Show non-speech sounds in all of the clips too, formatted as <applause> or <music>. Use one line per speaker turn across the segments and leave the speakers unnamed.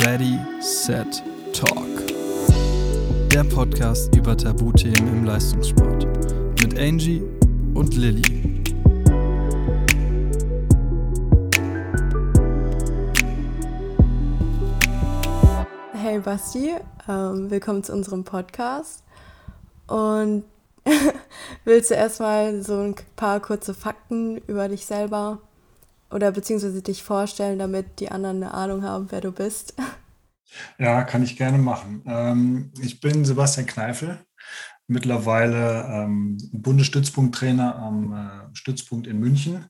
Ready, Set, Talk. Der Podcast über Tabuthemen im Leistungssport. Mit Angie und Lilly.
Hey Basti, ähm, willkommen zu unserem Podcast. Und <laughs> willst du erstmal so ein paar kurze Fakten über dich selber oder beziehungsweise dich vorstellen, damit die anderen eine Ahnung haben, wer du bist?
Ja, kann ich gerne machen. Ähm, ich bin Sebastian Kneifel, mittlerweile ähm, Bundesstützpunkttrainer am äh, Stützpunkt in München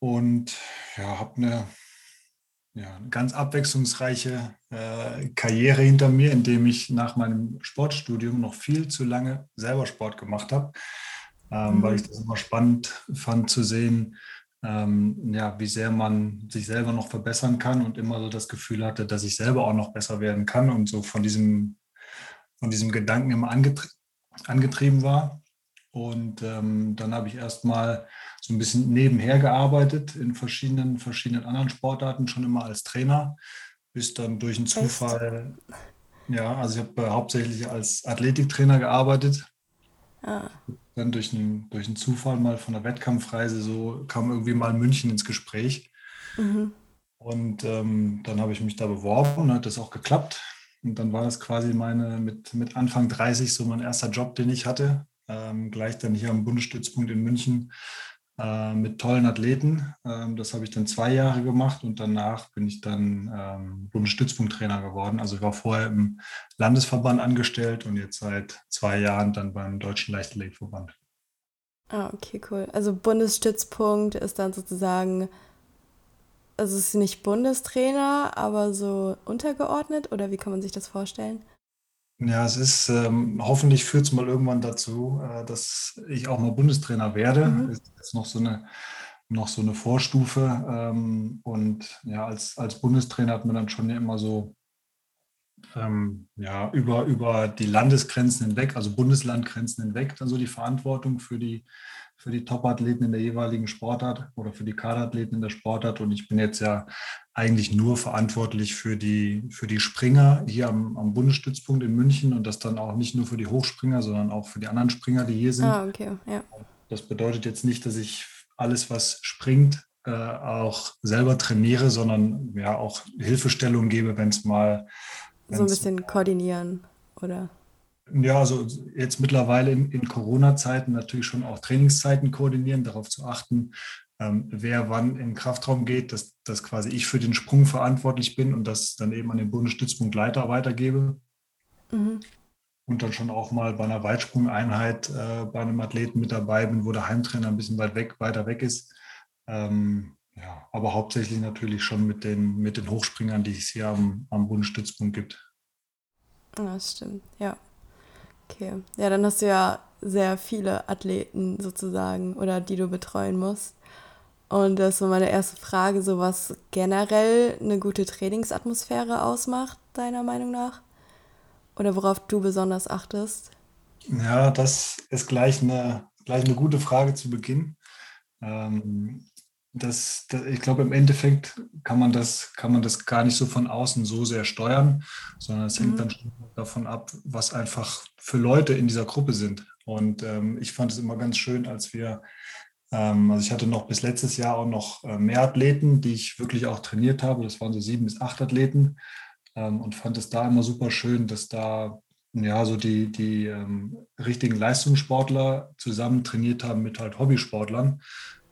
und ja, habe eine, ja, eine ganz abwechslungsreiche äh, Karriere hinter mir, indem ich nach meinem Sportstudium noch viel zu lange selber Sport gemacht habe, ähm, mhm. weil ich das immer spannend fand zu sehen, ähm, ja, wie sehr man sich selber noch verbessern kann und immer so das Gefühl hatte, dass ich selber auch noch besser werden kann und so von diesem, von diesem Gedanken immer angetrie angetrieben war. Und ähm, dann habe ich erstmal so ein bisschen nebenher gearbeitet in verschiedenen, verschiedenen anderen Sportarten, schon immer als Trainer, bis dann durch einen Zufall, Echt? ja, also ich habe äh, hauptsächlich als Athletiktrainer gearbeitet. Ah dann durch einen, durch einen Zufall mal von der Wettkampfreise so kam irgendwie mal München ins Gespräch. Mhm. Und ähm, dann habe ich mich da beworben und hat das auch geklappt. Und dann war das quasi meine, mit, mit Anfang 30 so mein erster Job, den ich hatte. Ähm, gleich dann hier am Bundesstützpunkt in München äh, mit tollen Athleten. Ähm, das habe ich dann zwei Jahre gemacht und danach bin ich dann ähm, Bundesstützpunkttrainer geworden. Also ich war vorher im Landesverband angestellt und jetzt seit zwei Jahren dann beim Deutschen Leichtathletikverband.
Ah, okay, cool. Also Bundesstützpunkt ist dann sozusagen, also es ist nicht Bundestrainer, aber so untergeordnet oder wie kann man sich das vorstellen?
Ja, es ist, ähm, hoffentlich führt es mal irgendwann dazu, äh, dass ich auch mal Bundestrainer werde. Mhm. Ist jetzt noch so eine, noch so eine Vorstufe. Ähm, und ja, als, als Bundestrainer hat man dann schon immer so ähm, ja, über, über die Landesgrenzen hinweg, also Bundeslandgrenzen hinweg, dann so die Verantwortung für die, für die Top-Athleten in der jeweiligen Sportart oder für die Kaderathleten in der Sportart. Und ich bin jetzt ja eigentlich nur verantwortlich für die, für die Springer hier am, am Bundesstützpunkt in München und das dann auch nicht nur für die Hochspringer, sondern auch für die anderen Springer, die hier sind.
Ah, okay, ja.
Das bedeutet jetzt nicht, dass ich alles, was springt, äh, auch selber trainiere, sondern ja auch Hilfestellung gebe, wenn es mal.
So ein bisschen koordinieren, oder?
Ja, also jetzt mittlerweile in, in Corona-Zeiten natürlich schon auch Trainingszeiten koordinieren, darauf zu achten, ähm, wer wann in den Kraftraum geht, dass, dass quasi ich für den Sprung verantwortlich bin und das dann eben an den Bundesstützpunktleiter weitergebe. Mhm. Und dann schon auch mal bei einer Weitsprungeinheit äh, bei einem Athleten mit dabei bin, wo der Heimtrainer ein bisschen weit weg, weiter weg ist. Ähm, ja, aber hauptsächlich natürlich schon mit den, mit den Hochspringern, die es hier am, am Bundesstützpunkt gibt.
Das stimmt, ja. Okay. Ja, dann hast du ja sehr viele Athleten sozusagen oder die du betreuen musst. Und das ist so meine erste Frage, so was generell eine gute Trainingsatmosphäre ausmacht, deiner Meinung nach? Oder worauf du besonders achtest?
Ja, das ist gleich eine, gleich eine gute Frage zu Beginn. Ähm, das, das, ich glaube, im Endeffekt kann man, das, kann man das gar nicht so von außen so sehr steuern, sondern es hängt mhm. dann schon davon ab, was einfach für Leute in dieser Gruppe sind. Und ähm, ich fand es immer ganz schön, als wir, ähm, also ich hatte noch bis letztes Jahr auch noch äh, mehr Athleten, die ich wirklich auch trainiert habe. Das waren so sieben bis acht Athleten ähm, und fand es da immer super schön, dass da ja so die, die ähm, richtigen Leistungssportler zusammen trainiert haben mit halt Hobbysportlern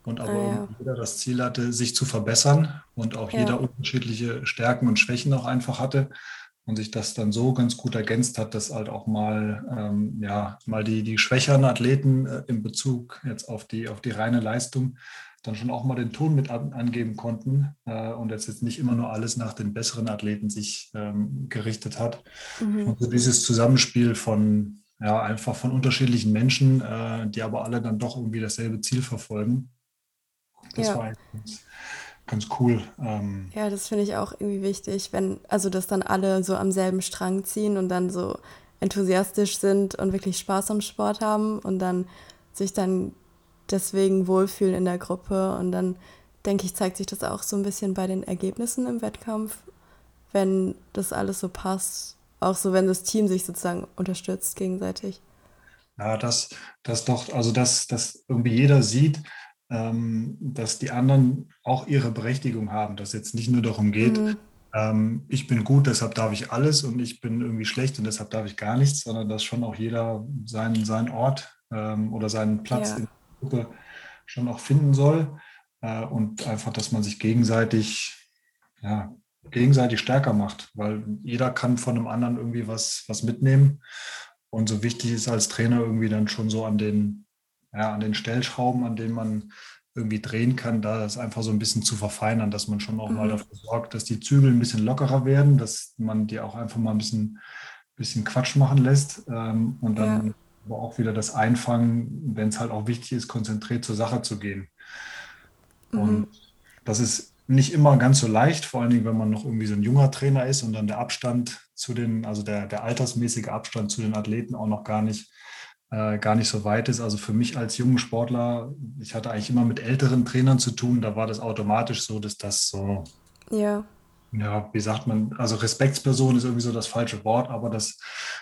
und aber ah, ja. jeder das Ziel hatte, sich zu verbessern und auch ja. jeder unterschiedliche Stärken und Schwächen auch einfach hatte und sich das dann so ganz gut ergänzt hat, dass halt auch mal, ähm, ja, mal die, die schwächeren Athleten äh, in Bezug jetzt auf die, auf die reine Leistung dann schon auch mal den Ton mit an, angeben konnten äh, und jetzt, jetzt nicht immer nur alles nach den besseren Athleten sich ähm, gerichtet hat. Mhm. Und so dieses Zusammenspiel von, ja, einfach von unterschiedlichen Menschen, äh, die aber alle dann doch irgendwie dasselbe Ziel verfolgen. Das ja. war eigentlich ganz cool. Ähm,
ja, das finde ich auch irgendwie wichtig, wenn, also dass dann alle so am selben Strang ziehen und dann so enthusiastisch sind und wirklich Spaß am Sport haben und dann sich dann deswegen wohlfühlen in der Gruppe und dann denke ich, zeigt sich das auch so ein bisschen bei den Ergebnissen im Wettkampf. wenn das alles so passt. Auch so, wenn das Team sich sozusagen unterstützt gegenseitig.
Ja, dass das doch, also dass, dass irgendwie jeder sieht, dass die anderen auch ihre Berechtigung haben, dass jetzt nicht nur darum geht, mhm. ähm, ich bin gut, deshalb darf ich alles und ich bin irgendwie schlecht und deshalb darf ich gar nichts, sondern dass schon auch jeder seinen, seinen Ort ähm, oder seinen Platz ja. in der Gruppe schon auch finden soll äh, und einfach, dass man sich gegenseitig, ja, gegenseitig stärker macht, weil jeder kann von einem anderen irgendwie was, was mitnehmen. Und so wichtig ist als Trainer irgendwie dann schon so an den, ja, an den Stellschrauben, an denen man irgendwie drehen kann, da das einfach so ein bisschen zu verfeinern, dass man schon auch mhm. mal dafür sorgt, dass die Zügel ein bisschen lockerer werden, dass man die auch einfach mal ein bisschen, bisschen Quatsch machen lässt ähm, und dann ja. aber auch wieder das Einfangen, wenn es halt auch wichtig ist, konzentriert zur Sache zu gehen. Mhm. Und das ist nicht immer ganz so leicht, vor allen Dingen, wenn man noch irgendwie so ein junger Trainer ist und dann der Abstand zu den, also der, der altersmäßige Abstand zu den Athleten auch noch gar nicht, äh, gar nicht so weit ist. Also für mich als jungen Sportler, ich hatte eigentlich immer mit älteren Trainern zu tun, da war das automatisch so, dass das so,
ja,
ja wie sagt man, also Respektsperson ist irgendwie so das falsche Wort, aber dass,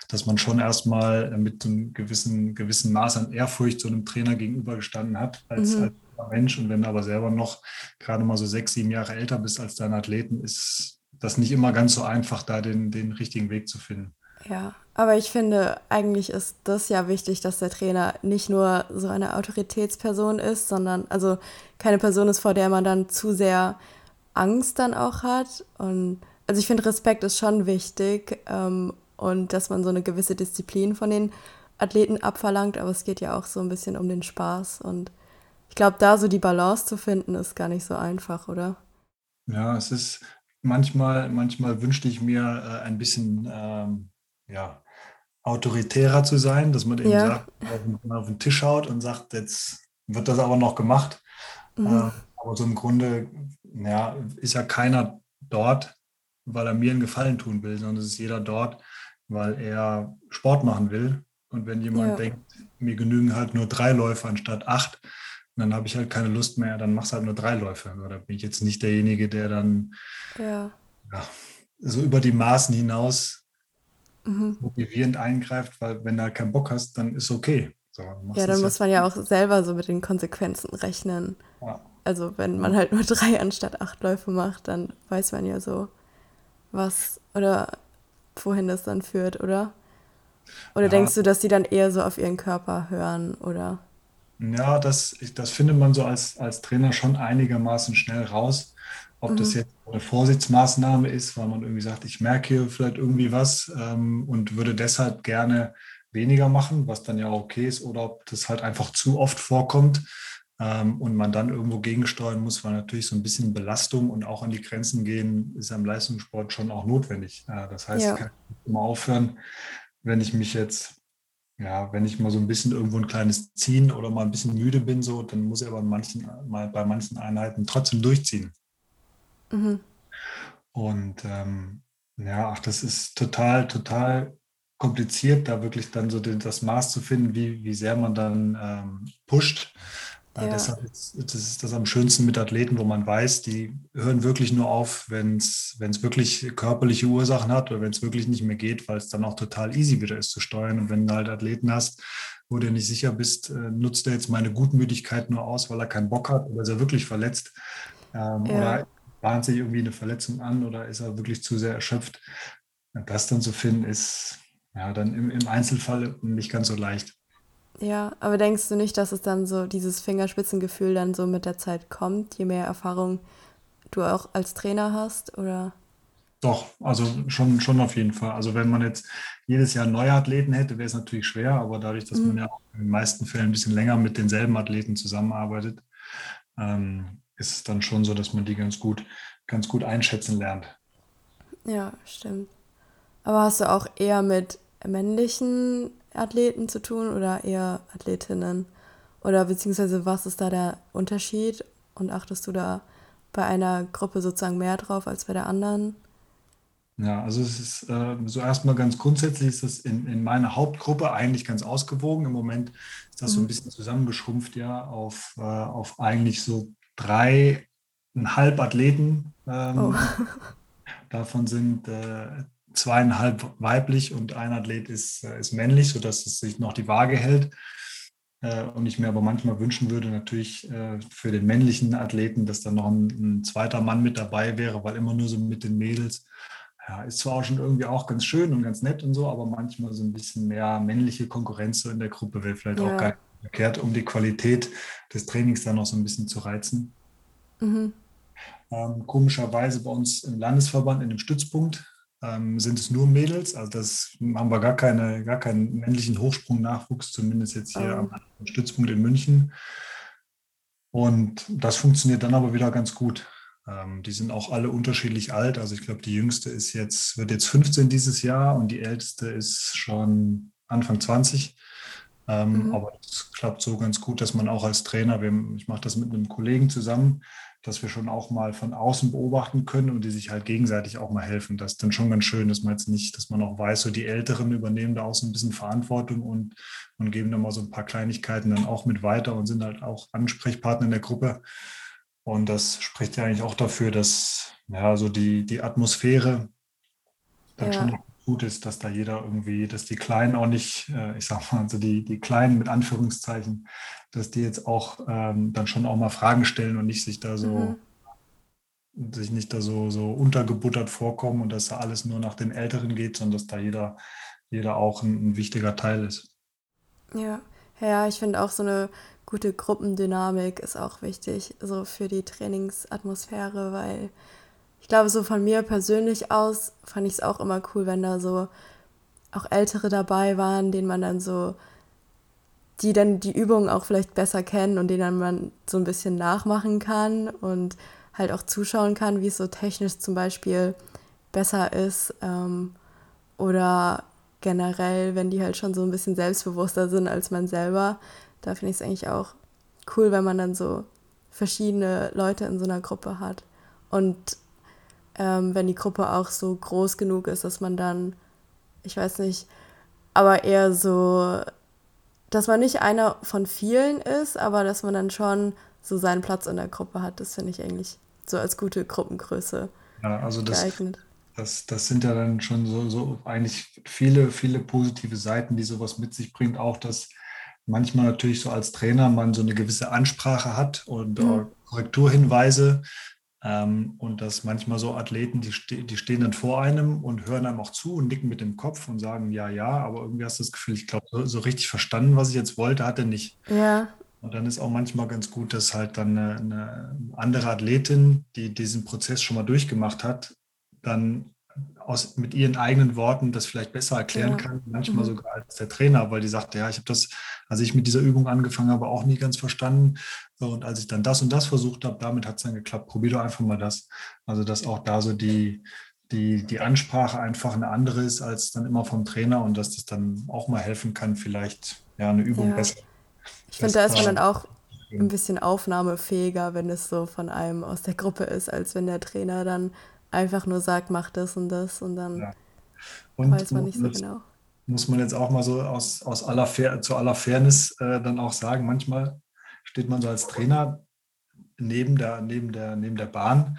dass man schon erstmal mit einem gewissen, gewissen Maß an Ehrfurcht zu einem Trainer gegenübergestanden hat, als, mhm. als Mensch. Und wenn du aber selber noch gerade mal so sechs, sieben Jahre älter bist als dein Athleten, ist das nicht immer ganz so einfach, da den, den richtigen Weg zu finden.
Ja, aber ich finde, eigentlich ist das ja wichtig, dass der Trainer nicht nur so eine Autoritätsperson ist, sondern also keine Person ist, vor der man dann zu sehr Angst dann auch hat. Und also ich finde, Respekt ist schon wichtig ähm, und dass man so eine gewisse Disziplin von den Athleten abverlangt, aber es geht ja auch so ein bisschen um den Spaß und ich glaube, da so die Balance zu finden, ist gar nicht so einfach, oder?
Ja, es ist manchmal, manchmal wünschte ich mir äh, ein bisschen ähm, ja, autoritärer zu sein, dass man eben ja. sagt, auf, den Tisch haut und sagt, jetzt wird das aber noch gemacht. Mhm. Äh, aber so im Grunde ja, ist ja keiner dort, weil er mir einen Gefallen tun will, sondern es ist jeder dort, weil er Sport machen will. Und wenn jemand ja. denkt, mir genügen halt nur drei Läufe anstatt acht, dann habe ich halt keine Lust mehr, dann machst du halt nur drei Läufe. Oder bin ich jetzt nicht derjenige, der dann
ja.
Ja, so über die Maßen hinaus mhm. motivierend eingreift, weil wenn du halt keinen Bock hast, dann ist okay. So,
ja, dann muss man ja auch selber so mit den Konsequenzen rechnen. Ja. Also wenn man halt nur <laughs> drei anstatt acht Läufe macht, dann weiß man ja so, was oder wohin das dann führt, oder? Oder ja. denkst du, dass die dann eher so auf ihren Körper hören, oder?
Ja, das, das findet man so als, als Trainer schon einigermaßen schnell raus. Ob mhm. das jetzt eine Vorsichtsmaßnahme ist, weil man irgendwie sagt, ich merke hier vielleicht irgendwie was ähm, und würde deshalb gerne weniger machen, was dann ja okay ist, oder ob das halt einfach zu oft vorkommt ähm, und man dann irgendwo gegensteuern muss, weil natürlich so ein bisschen Belastung und auch an die Grenzen gehen ist im Leistungssport schon auch notwendig. Äh, das heißt, ja. ich kann immer aufhören, wenn ich mich jetzt ja, wenn ich mal so ein bisschen irgendwo ein kleines Ziehen oder mal ein bisschen müde bin, so, dann muss ich aber manchen, mal bei manchen Einheiten trotzdem durchziehen. Mhm. Und ähm, ja, ach, das ist total, total kompliziert, da wirklich dann so das Maß zu finden, wie, wie sehr man dann ähm, pusht. Ja. Deshalb ist, das ist das am schönsten mit Athleten, wo man weiß, die hören wirklich nur auf, wenn es wirklich körperliche Ursachen hat oder wenn es wirklich nicht mehr geht, weil es dann auch total easy wieder ist zu steuern. Und wenn du halt Athleten hast, wo du nicht sicher bist, äh, nutzt er jetzt meine Gutmütigkeit nur aus, weil er keinen Bock hat oder ist er wirklich verletzt ähm, ja. oder bahnt sich irgendwie eine Verletzung an oder ist er wirklich zu sehr erschöpft. Das dann zu finden, ist ja dann im, im Einzelfall nicht ganz so leicht.
Ja, aber denkst du nicht, dass es dann so dieses Fingerspitzengefühl dann so mit der Zeit kommt, je mehr Erfahrung du auch als Trainer hast, oder?
Doch, also schon, schon auf jeden Fall. Also wenn man jetzt jedes Jahr neue Athleten hätte, wäre es natürlich schwer, aber dadurch, dass mhm. man ja in den meisten Fällen ein bisschen länger mit denselben Athleten zusammenarbeitet, ähm, ist es dann schon so, dass man die ganz gut, ganz gut einschätzen lernt.
Ja, stimmt. Aber hast du auch eher mit männlichen Athleten zu tun oder eher Athletinnen? Oder beziehungsweise was ist da der Unterschied? Und achtest du da bei einer Gruppe sozusagen mehr drauf als bei der anderen?
Ja, also es ist äh, so erstmal ganz grundsätzlich ist das in, in meiner Hauptgruppe eigentlich ganz ausgewogen. Im Moment ist das mhm. so ein mhm. bisschen zusammengeschrumpft ja auf, äh, auf eigentlich so dreieinhalb Athleten. Ähm, oh. <laughs> Davon sind äh, zweieinhalb weiblich und ein Athlet ist, äh, ist männlich, sodass es sich noch die Waage hält. Äh, und ich mir aber manchmal wünschen würde, natürlich äh, für den männlichen Athleten, dass da noch ein, ein, zweiter Mann mit dabei wäre, weil immer nur so mit den Mädels. Ja, ist zwar auch schon irgendwie auch ganz schön und ganz nett und so, aber manchmal so ein bisschen mehr männliche Konkurrenz so in der Gruppe wäre vielleicht ja. auch gar nicht verkehrt, um die Qualität des Trainings dann noch so ein bisschen zu reizen. Mhm. Ähm, komischerweise bei uns im Landesverband in dem Stützpunkt ähm, sind es nur Mädels. Also das haben wir gar, keine, gar keinen männlichen Hochsprung-Nachwuchs, zumindest jetzt hier oh. am Stützpunkt in München. Und das funktioniert dann aber wieder ganz gut. Ähm, die sind auch alle unterschiedlich alt. Also ich glaube, die jüngste ist jetzt, wird jetzt 15 dieses Jahr und die älteste ist schon Anfang 20. Ähm, mhm. Aber es klappt so ganz gut, dass man auch als Trainer, wir, ich mache das mit einem Kollegen zusammen, dass wir schon auch mal von außen beobachten können und die sich halt gegenseitig auch mal helfen. Das ist dann schon ganz schön, dass man jetzt nicht, dass man auch weiß, so die Älteren übernehmen da auch so ein bisschen Verantwortung und, und geben da mal so ein paar Kleinigkeiten dann auch mit weiter und sind halt auch Ansprechpartner in der Gruppe. Und das spricht ja eigentlich auch dafür, dass ja so die, die Atmosphäre dann ja. schon gut ist, dass da jeder irgendwie, dass die Kleinen auch nicht, äh, ich sag mal, also die, die Kleinen mit Anführungszeichen, dass die jetzt auch ähm, dann schon auch mal Fragen stellen und nicht sich da so, mhm. sich nicht da so, so untergebuttert vorkommen und dass da alles nur nach den Älteren geht, sondern dass da jeder, jeder auch ein, ein wichtiger Teil ist.
Ja, ja, ich finde auch so eine gute Gruppendynamik ist auch wichtig, so für die Trainingsatmosphäre, weil ich glaube, so von mir persönlich aus fand ich es auch immer cool, wenn da so auch Ältere dabei waren, denen man dann so, die dann die Übungen auch vielleicht besser kennen und denen man so ein bisschen nachmachen kann und halt auch zuschauen kann, wie es so technisch zum Beispiel besser ist. Ähm, oder generell, wenn die halt schon so ein bisschen selbstbewusster sind als man selber. Da finde ich es eigentlich auch cool, wenn man dann so verschiedene Leute in so einer Gruppe hat. Und ähm, wenn die Gruppe auch so groß genug ist, dass man dann, ich weiß nicht, aber eher so, dass man nicht einer von vielen ist, aber dass man dann schon so seinen Platz in der Gruppe hat. Das finde ich eigentlich so als gute Gruppengröße
ja, also das, geeignet. Das, das sind ja dann schon so, so eigentlich viele, viele positive Seiten, die sowas mit sich bringt. Auch, dass manchmal natürlich so als Trainer man so eine gewisse Ansprache hat und mhm. Korrekturhinweise, und dass manchmal so Athleten, die, ste die stehen dann vor einem und hören einem auch zu und nicken mit dem Kopf und sagen ja, ja, aber irgendwie hast du das Gefühl, ich glaube, so, so, richtig verstanden, was ich jetzt wollte, hat er nicht.
Ja.
Und dann ist auch manchmal ganz gut, dass halt dann eine, eine andere Athletin, die diesen Prozess schon mal durchgemacht hat, dann aus, mit ihren eigenen Worten das vielleicht besser erklären ja. kann, manchmal mhm. sogar als der Trainer, weil die sagte, ja, ich habe das, als ich mit dieser Übung angefangen habe, auch nie ganz verstanden. Und als ich dann das und das versucht habe, damit hat es dann geklappt. Probier doch einfach mal das. Also, dass auch da so die, die, die Ansprache einfach eine andere ist als dann immer vom Trainer und dass das dann auch mal helfen kann, vielleicht ja eine Übung ja. besser.
Ich finde, da ist man dann auch ein bisschen aufnahmefähiger, wenn es so von einem aus der Gruppe ist, als wenn der Trainer dann einfach nur sagt, mach das und das und dann ja. und weiß man nicht so genau.
Muss man jetzt auch mal so aus, aus aller Fair, zu aller Fairness äh, dann auch sagen, manchmal steht man so als Trainer neben der, neben der, neben der Bahn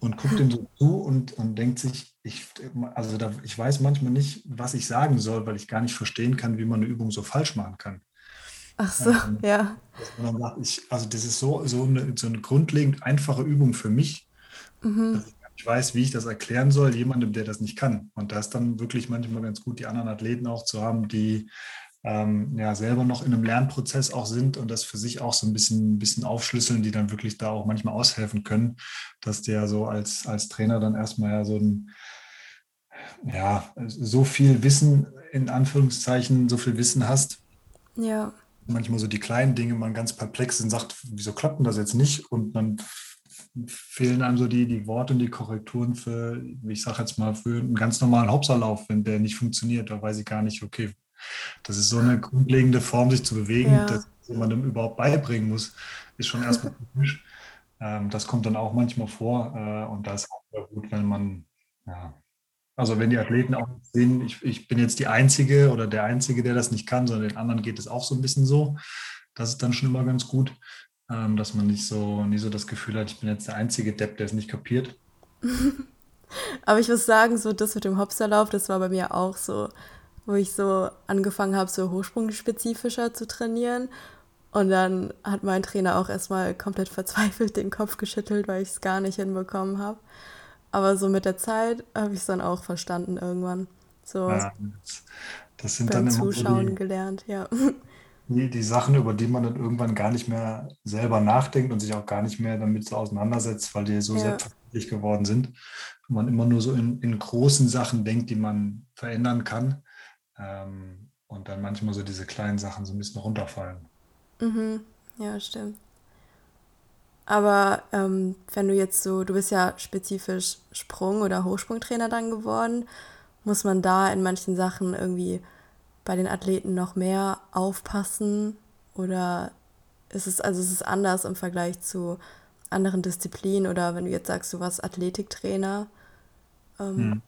und guckt ihm so zu und, und denkt sich, ich, also da, ich weiß manchmal nicht, was ich sagen soll, weil ich gar nicht verstehen kann, wie man eine Übung so falsch machen kann.
Ach so, ähm, ja.
Sagt, ich, also das ist so, so, eine, so eine grundlegend einfache Übung für mich, mhm. dass ich ich weiß, wie ich das erklären soll, jemandem, der das nicht kann. Und da ist dann wirklich manchmal ganz gut, die anderen Athleten auch zu haben, die ähm, ja selber noch in einem Lernprozess auch sind und das für sich auch so ein bisschen, ein bisschen aufschlüsseln, die dann wirklich da auch manchmal aushelfen können, dass der so als, als Trainer dann erstmal ja so ein ja, so viel Wissen, in Anführungszeichen, so viel Wissen hast.
Ja.
Manchmal so die kleinen Dinge man ganz perplex sind, sagt, wieso klappt denn das jetzt nicht? Und dann fehlen einem so die, die Worte und die Korrekturen für, ich sage jetzt mal, für einen ganz normalen Hauptsallauf, wenn der nicht funktioniert, da weiß ich gar nicht, okay, das ist so eine grundlegende Form, sich zu bewegen, ja. dass man dem überhaupt beibringen muss, ist schon erstmal <laughs> typisch. Ähm, das kommt dann auch manchmal vor äh, und da ist auch gut, wenn man, ja, also wenn die Athleten auch sehen, ich, ich bin jetzt die Einzige oder der Einzige, der das nicht kann, sondern den anderen geht es auch so ein bisschen so. Das ist dann schon immer ganz gut ähm, dass man nicht so, nie so das Gefühl hat, ich bin jetzt der einzige Depp, der es nicht kapiert. <laughs>
Aber ich muss sagen, so das mit dem Hopserlauf, das war bei mir auch so, wo ich so angefangen habe, so hochsprungspezifischer zu trainieren. Und dann hat mein Trainer auch erstmal komplett verzweifelt den Kopf geschüttelt, weil ich es gar nicht hinbekommen habe. Aber so mit der Zeit habe ich es dann auch verstanden irgendwann. So
Ja, das, sind
beim
dann immer so
Zuschauen
die,
gelernt, ja. <laughs>
die, die Sachen, über die man dann irgendwann gar nicht mehr selber nachdenkt und sich auch gar nicht mehr damit so auseinandersetzt, weil die so
Ja,
selbstverständlich geworden sind. Und man immer nur so in, in großen Sachen denkt, die man verändern kann. Ähm, und dann manchmal so diese kleinen Sachen so ein bisschen runterfallen.
mhm. Ja, stimmt. Aber ähm, wenn du jetzt so, du bist ja spezifisch Sprung- oder Hochsprungtrainer dann geworden, muss man da in manchen Sachen irgendwie bei den Athleten noch mehr aufpassen? Oder ist es, also ist es anders im Vergleich zu anderen Disziplinen? Oder wenn du jetzt sagst, du warst Athletiktrainer? Ähm,
Hm.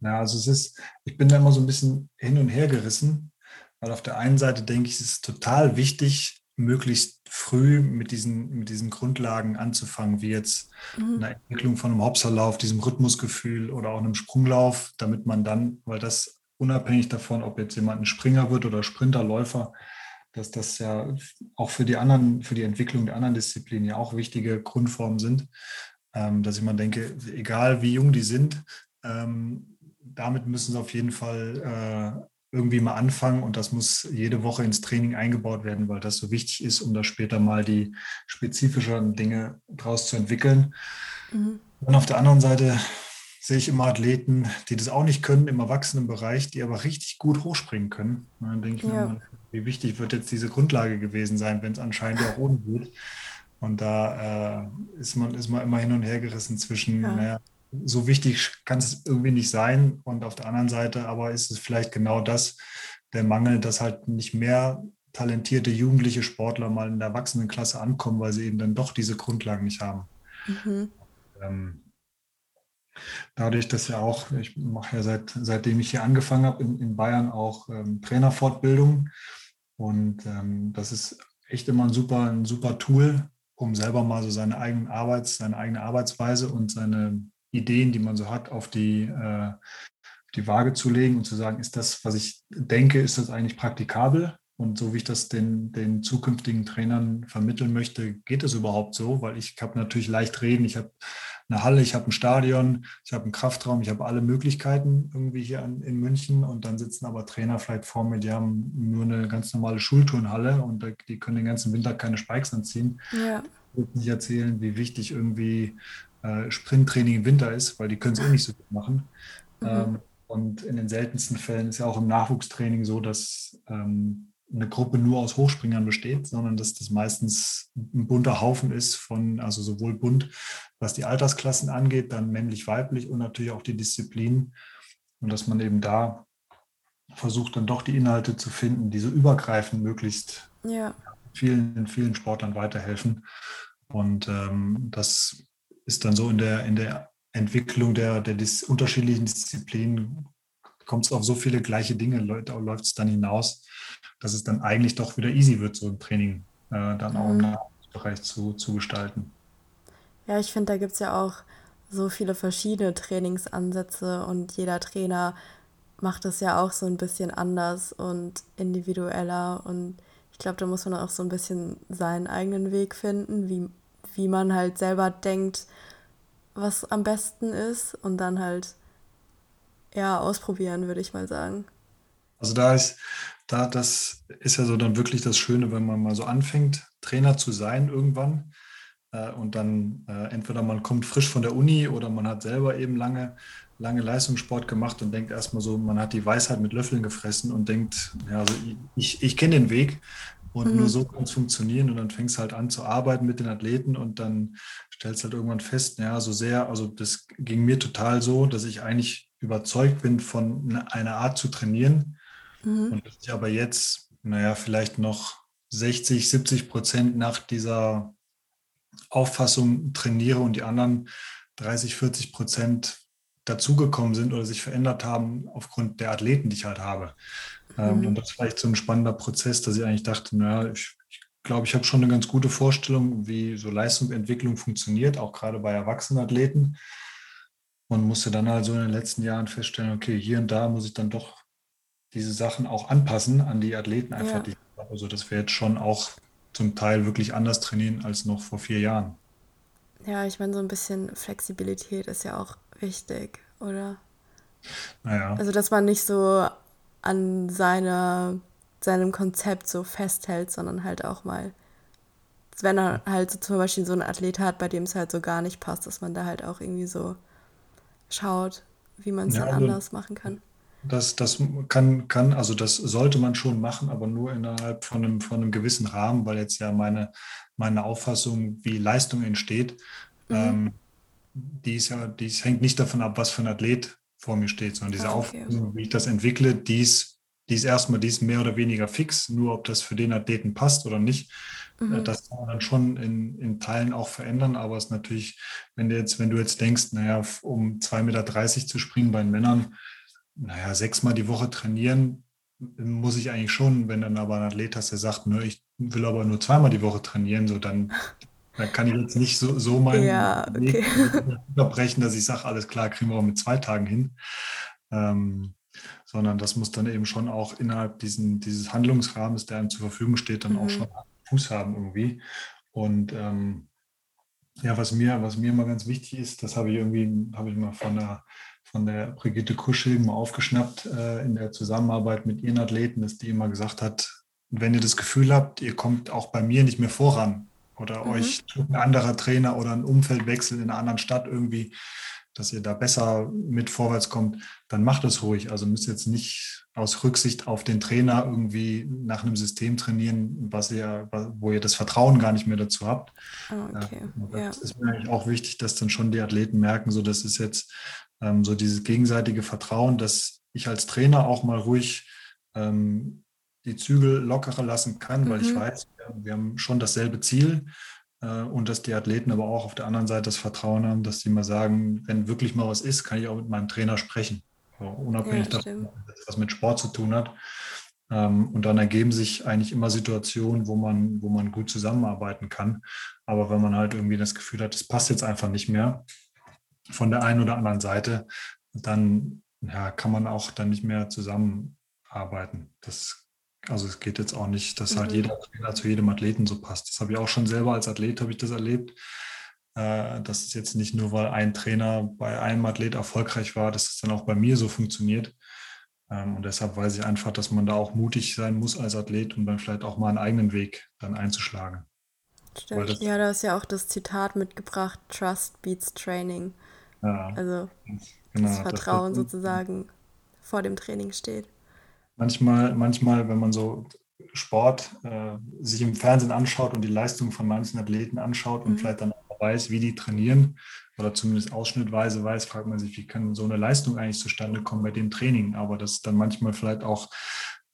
Ja, also es ist, ich bin da immer so ein bisschen hin und her gerissen, weil auf der einen Seite denke ich, es ist total wichtig, möglichst früh mit diesen, mit diesen Grundlagen anzufangen, wie jetzt
mhm.
eine Entwicklung von einem Hopserlauf, diesem Rhythmusgefühl oder auch einem Sprunglauf, damit man dann, weil das unabhängig davon, ob jetzt jemand ein Springer wird oder Sprinter, Läufer, dass das ja auch für die anderen, für die Entwicklung der anderen Disziplinen ja auch wichtige Grundformen sind, ähm, dass ich mal denke, egal wie jung die sind, ähm, damit müssen sie auf jeden Fall äh, irgendwie mal anfangen und das muss jede Woche ins Training eingebaut werden, weil das so wichtig ist, um da später mal die spezifischeren Dinge draus zu entwickeln.
Mhm.
Und auf der anderen Seite sehe ich immer Athleten, die das auch nicht können im Erwachsenenbereich, die aber richtig gut hochspringen können. Und dann denke ich mir
Ja,
immer, wie wichtig wird jetzt diese Grundlage gewesen sein, wenn es anscheinend auch ohne geht. Und da äh, ist man, ist man immer hin und her gerissen zwischen,
ja.
naja, so wichtig kann es irgendwie nicht sein. Und auf der anderen Seite aber ist es vielleicht genau das, der Mangel, dass halt nicht mehr talentierte jugendliche Sportler mal in der Erwachsenenklasse ankommen, weil sie eben dann doch diese Grundlagen nicht haben.
Mhm.
Ähm, dadurch, dass ja auch, ich mache ja seit, seitdem ich hier angefangen habe, in, in Bayern auch ähm, Trainerfortbildung. Und ähm, das ist echt immer ein super, ein super Tool, um selber mal so seine eigenen Arbeits, seine eigene Arbeitsweise und seine Ideen, die man so hat, auf die, äh, die Waage zu legen und zu sagen, ist das, was ich denke, ist das eigentlich praktikabel? Und so wie ich das den, den zukünftigen Trainern vermitteln möchte, geht es überhaupt so? Weil ich habe natürlich leicht reden, ich habe eine Halle, ich habe ein Stadion, ich habe einen Kraftraum, ich habe alle Möglichkeiten irgendwie hier an, in München und dann sitzen aber Trainer vielleicht vor mir, die haben nur eine ganz normale Schulturnhalle und die können den ganzen Winter keine Spikes anziehen.
Ja,
Ich will nicht erzählen, wie wichtig irgendwie äh, Sprinttraining im Winter ist, weil die können es eh nicht so gut machen.
mhm.
Ähm, und in den seltensten Fällen ist ja auch im Nachwuchstraining so, dass ähm, eine Gruppe nur aus Hochspringern besteht, sondern dass das meistens ein bunter Haufen ist von, also sowohl bunt, was die Altersklassen angeht, dann männlich, weiblich und natürlich auch die Disziplinen. Und dass man eben da versucht, dann doch die Inhalte zu finden, die so übergreifend möglichst
ja,
vielen, vielen Sportlern weiterhelfen. Und ähm, das ist dann so in der, in der Entwicklung der, der dis unterschiedlichen Disziplinen, kommt es auf so viele gleiche Dinge, läuft es dann hinaus, dass es dann eigentlich doch wieder easy wird, so im Training äh, dann auch im
mhm.
Nachwuchsbereich zu, zu gestalten.
Ja, ich finde, da gibt es ja auch so viele verschiedene Trainingsansätze und jeder Trainer macht es ja auch so ein bisschen anders und individueller und ich glaube, da muss man auch so ein bisschen seinen eigenen Weg finden, wie, wie man halt selber denkt, was am besten ist und dann halt, ja, ausprobieren, würde ich mal sagen.
Also da ist, da, das ist ja so dann wirklich das Schöne, wenn man mal so anfängt, Trainer zu sein irgendwann äh, und dann äh, entweder man kommt frisch von der Uni oder man hat selber eben lange, lange Leistungssport gemacht und denkt erstmal so, man hat die Weisheit mit Löffeln gefressen und denkt, ja, also ich, ich kenne den Weg und nur
Mhm.
so kann es funktionieren und dann fängst du halt an zu arbeiten mit den Athleten und dann stellst halt irgendwann fest, ja, so sehr, also das ging mir total so, dass ich eigentlich überzeugt bin von einer Art zu trainieren
Mhm.
und dass ich aber jetzt, naja, vielleicht noch 60, 70 Prozent nach dieser Auffassung trainiere und die anderen 30, 40 Prozent dazugekommen sind oder sich verändert haben aufgrund der Athleten, die ich halt habe. Ähm,
Mhm.
und das ist vielleicht so ein spannender Prozess, dass ich eigentlich dachte, naja, ich, ich glaube, ich habe schon eine ganz gute Vorstellung, wie so Leistungsentwicklung funktioniert, auch gerade bei Erwachsenenathleten. Und musste dann also in den letzten Jahren feststellen, okay, hier und da muss ich dann doch diese Sachen auch anpassen an die Athleten einfach. Ja. Also dass wir jetzt schon auch zum Teil wirklich anders trainieren als noch vor vier Jahren.
Ja, ich meine, so ein bisschen Flexibilität ist ja auch wichtig, oder? Naja. Also, dass man nicht so an seine, seinem Konzept so festhält, sondern halt auch mal, wenn er halt so zum Beispiel so einen Athlet hat, bei dem es halt so gar nicht passt, dass man da halt auch irgendwie so schaut, wie man es ja, dann also anders machen kann.
Das, das kann, kann, also das sollte man schon machen, aber nur innerhalb von einem, von einem gewissen Rahmen, weil jetzt ja meine, meine Auffassung, wie Leistung entsteht, mhm. ähm, die, ist ja, die hängt nicht davon ab, was für ein Athlet vor mir steht, sondern diese ah, okay. Auffassung, wie ich das entwickle, die ist, die ist erstmal die ist mehr oder weniger fix, nur ob das für den Athleten passt oder nicht. Äh, mhm. Das kann man dann schon in, in Teilen auch verändern, aber es ist natürlich, wenn du jetzt, wenn du jetzt denkst, naja, um 2,30 Meter zu springen bei den Männern, naja, sechsmal die Woche trainieren muss ich eigentlich schon, wenn dann aber ein Athlet hast, der sagt, ne, ich will aber nur zweimal die Woche trainieren, so dann, dann kann ich jetzt nicht so, so meinen ja, okay. Weg <laughs> unterbrechen, dass ich sage, alles klar, kriegen wir auch mit zwei Tagen hin. Ähm, sondern das muss dann eben schon auch innerhalb diesen, dieses Handlungsrahmens, der einem zur Verfügung steht, dann mhm. auch schon Fuß haben irgendwie. Und ähm, ja, was mir, was mir immer ganz wichtig ist, das habe ich irgendwie, habe ich mal von einer von der Brigitte Kuschel mal aufgeschnappt äh, in der Zusammenarbeit mit ihren Athleten, dass die immer gesagt hat, wenn ihr das Gefühl habt, ihr kommt auch bei mir nicht mehr voran oder mhm. euch ein anderer Trainer oder ein Umfeldwechsel in einer anderen Stadt irgendwie, dass ihr da besser mit vorwärts kommt, dann macht es ruhig. Also müsst jetzt nicht aus Rücksicht auf den Trainer irgendwie nach einem System trainieren, was ihr, wo ihr das Vertrauen gar nicht mehr dazu habt. Ah, okay. Ja, das ist mir eigentlich auch wichtig, dass dann schon die Athleten merken, so das ist jetzt ähm, so dieses gegenseitige Vertrauen, dass ich als Trainer auch mal ruhig ähm, die Zügel lockerer lassen kann, mhm. weil ich mhm. weiß, wir, wir, haben schon dasselbe Ziel äh, und dass die Athleten aber auch auf der anderen Seite das Vertrauen haben, dass sie mal sagen, wenn wirklich mal was ist, kann ich auch mit meinem Trainer sprechen, so, unabhängig ja, davon, dass was mit Sport zu tun hat. Ähm, und dann ergeben sich eigentlich immer Situationen, wo man, wo man gut zusammenarbeiten kann. Aber wenn man halt irgendwie das Gefühl hat, es passt jetzt einfach nicht mehr, von der einen oder anderen Seite, dann ja, kann man auch dann nicht mehr zusammenarbeiten. Das, also es geht jetzt auch nicht, dass halt mhm. jeder Trainer zu jedem Athleten so passt. Das habe ich auch schon selber als Athlet, habe ich das erlebt. Äh, dass es jetzt nicht nur, weil ein Trainer bei einem Athlet erfolgreich war, dass es dann auch bei mir so funktioniert. Ähm, und deshalb weiß ich einfach, dass man da auch mutig sein muss als Athlet, um dann vielleicht auch mal einen eigenen Weg dann einzuschlagen.
Stimmt. Ja, da ist ja auch das Zitat mitgebracht, Trust beats Training. Ja, also genau, das Vertrauen das sozusagen vor dem Training steht.
Manchmal, manchmal, wenn man so Sport äh, sich im Fernsehen anschaut und die Leistung von manchen Athleten anschaut und mhm. vielleicht dann auch weiß, wie die trainieren oder zumindest ausschnittweise weiß, fragt man sich, wie kann so eine Leistung eigentlich zustande kommen bei dem Training. Aber das ist dann manchmal vielleicht auch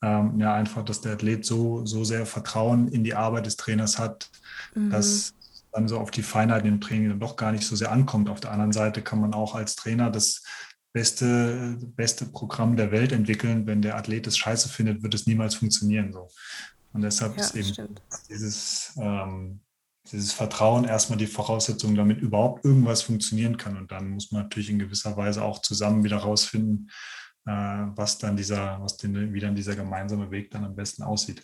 ähm, ja einfach, dass der Athlet so, so sehr Vertrauen in die Arbeit des Trainers hat, mhm. dass dann so auf die Feinheit im Training dann doch gar nicht so sehr ankommt. Auf der anderen Seite kann man auch als Trainer das beste, beste Programm der Welt entwickeln. Wenn der Athlet es scheiße findet, wird es niemals funktionieren. So. Und deshalb ja, ist eben dieses, ähm, dieses Vertrauen erstmal die Voraussetzung, damit überhaupt irgendwas funktionieren kann. Und dann muss man natürlich in gewisser Weise auch zusammen wieder rausfinden, äh, was dann dieser, was denn, wie dann dieser gemeinsame Weg dann am besten aussieht.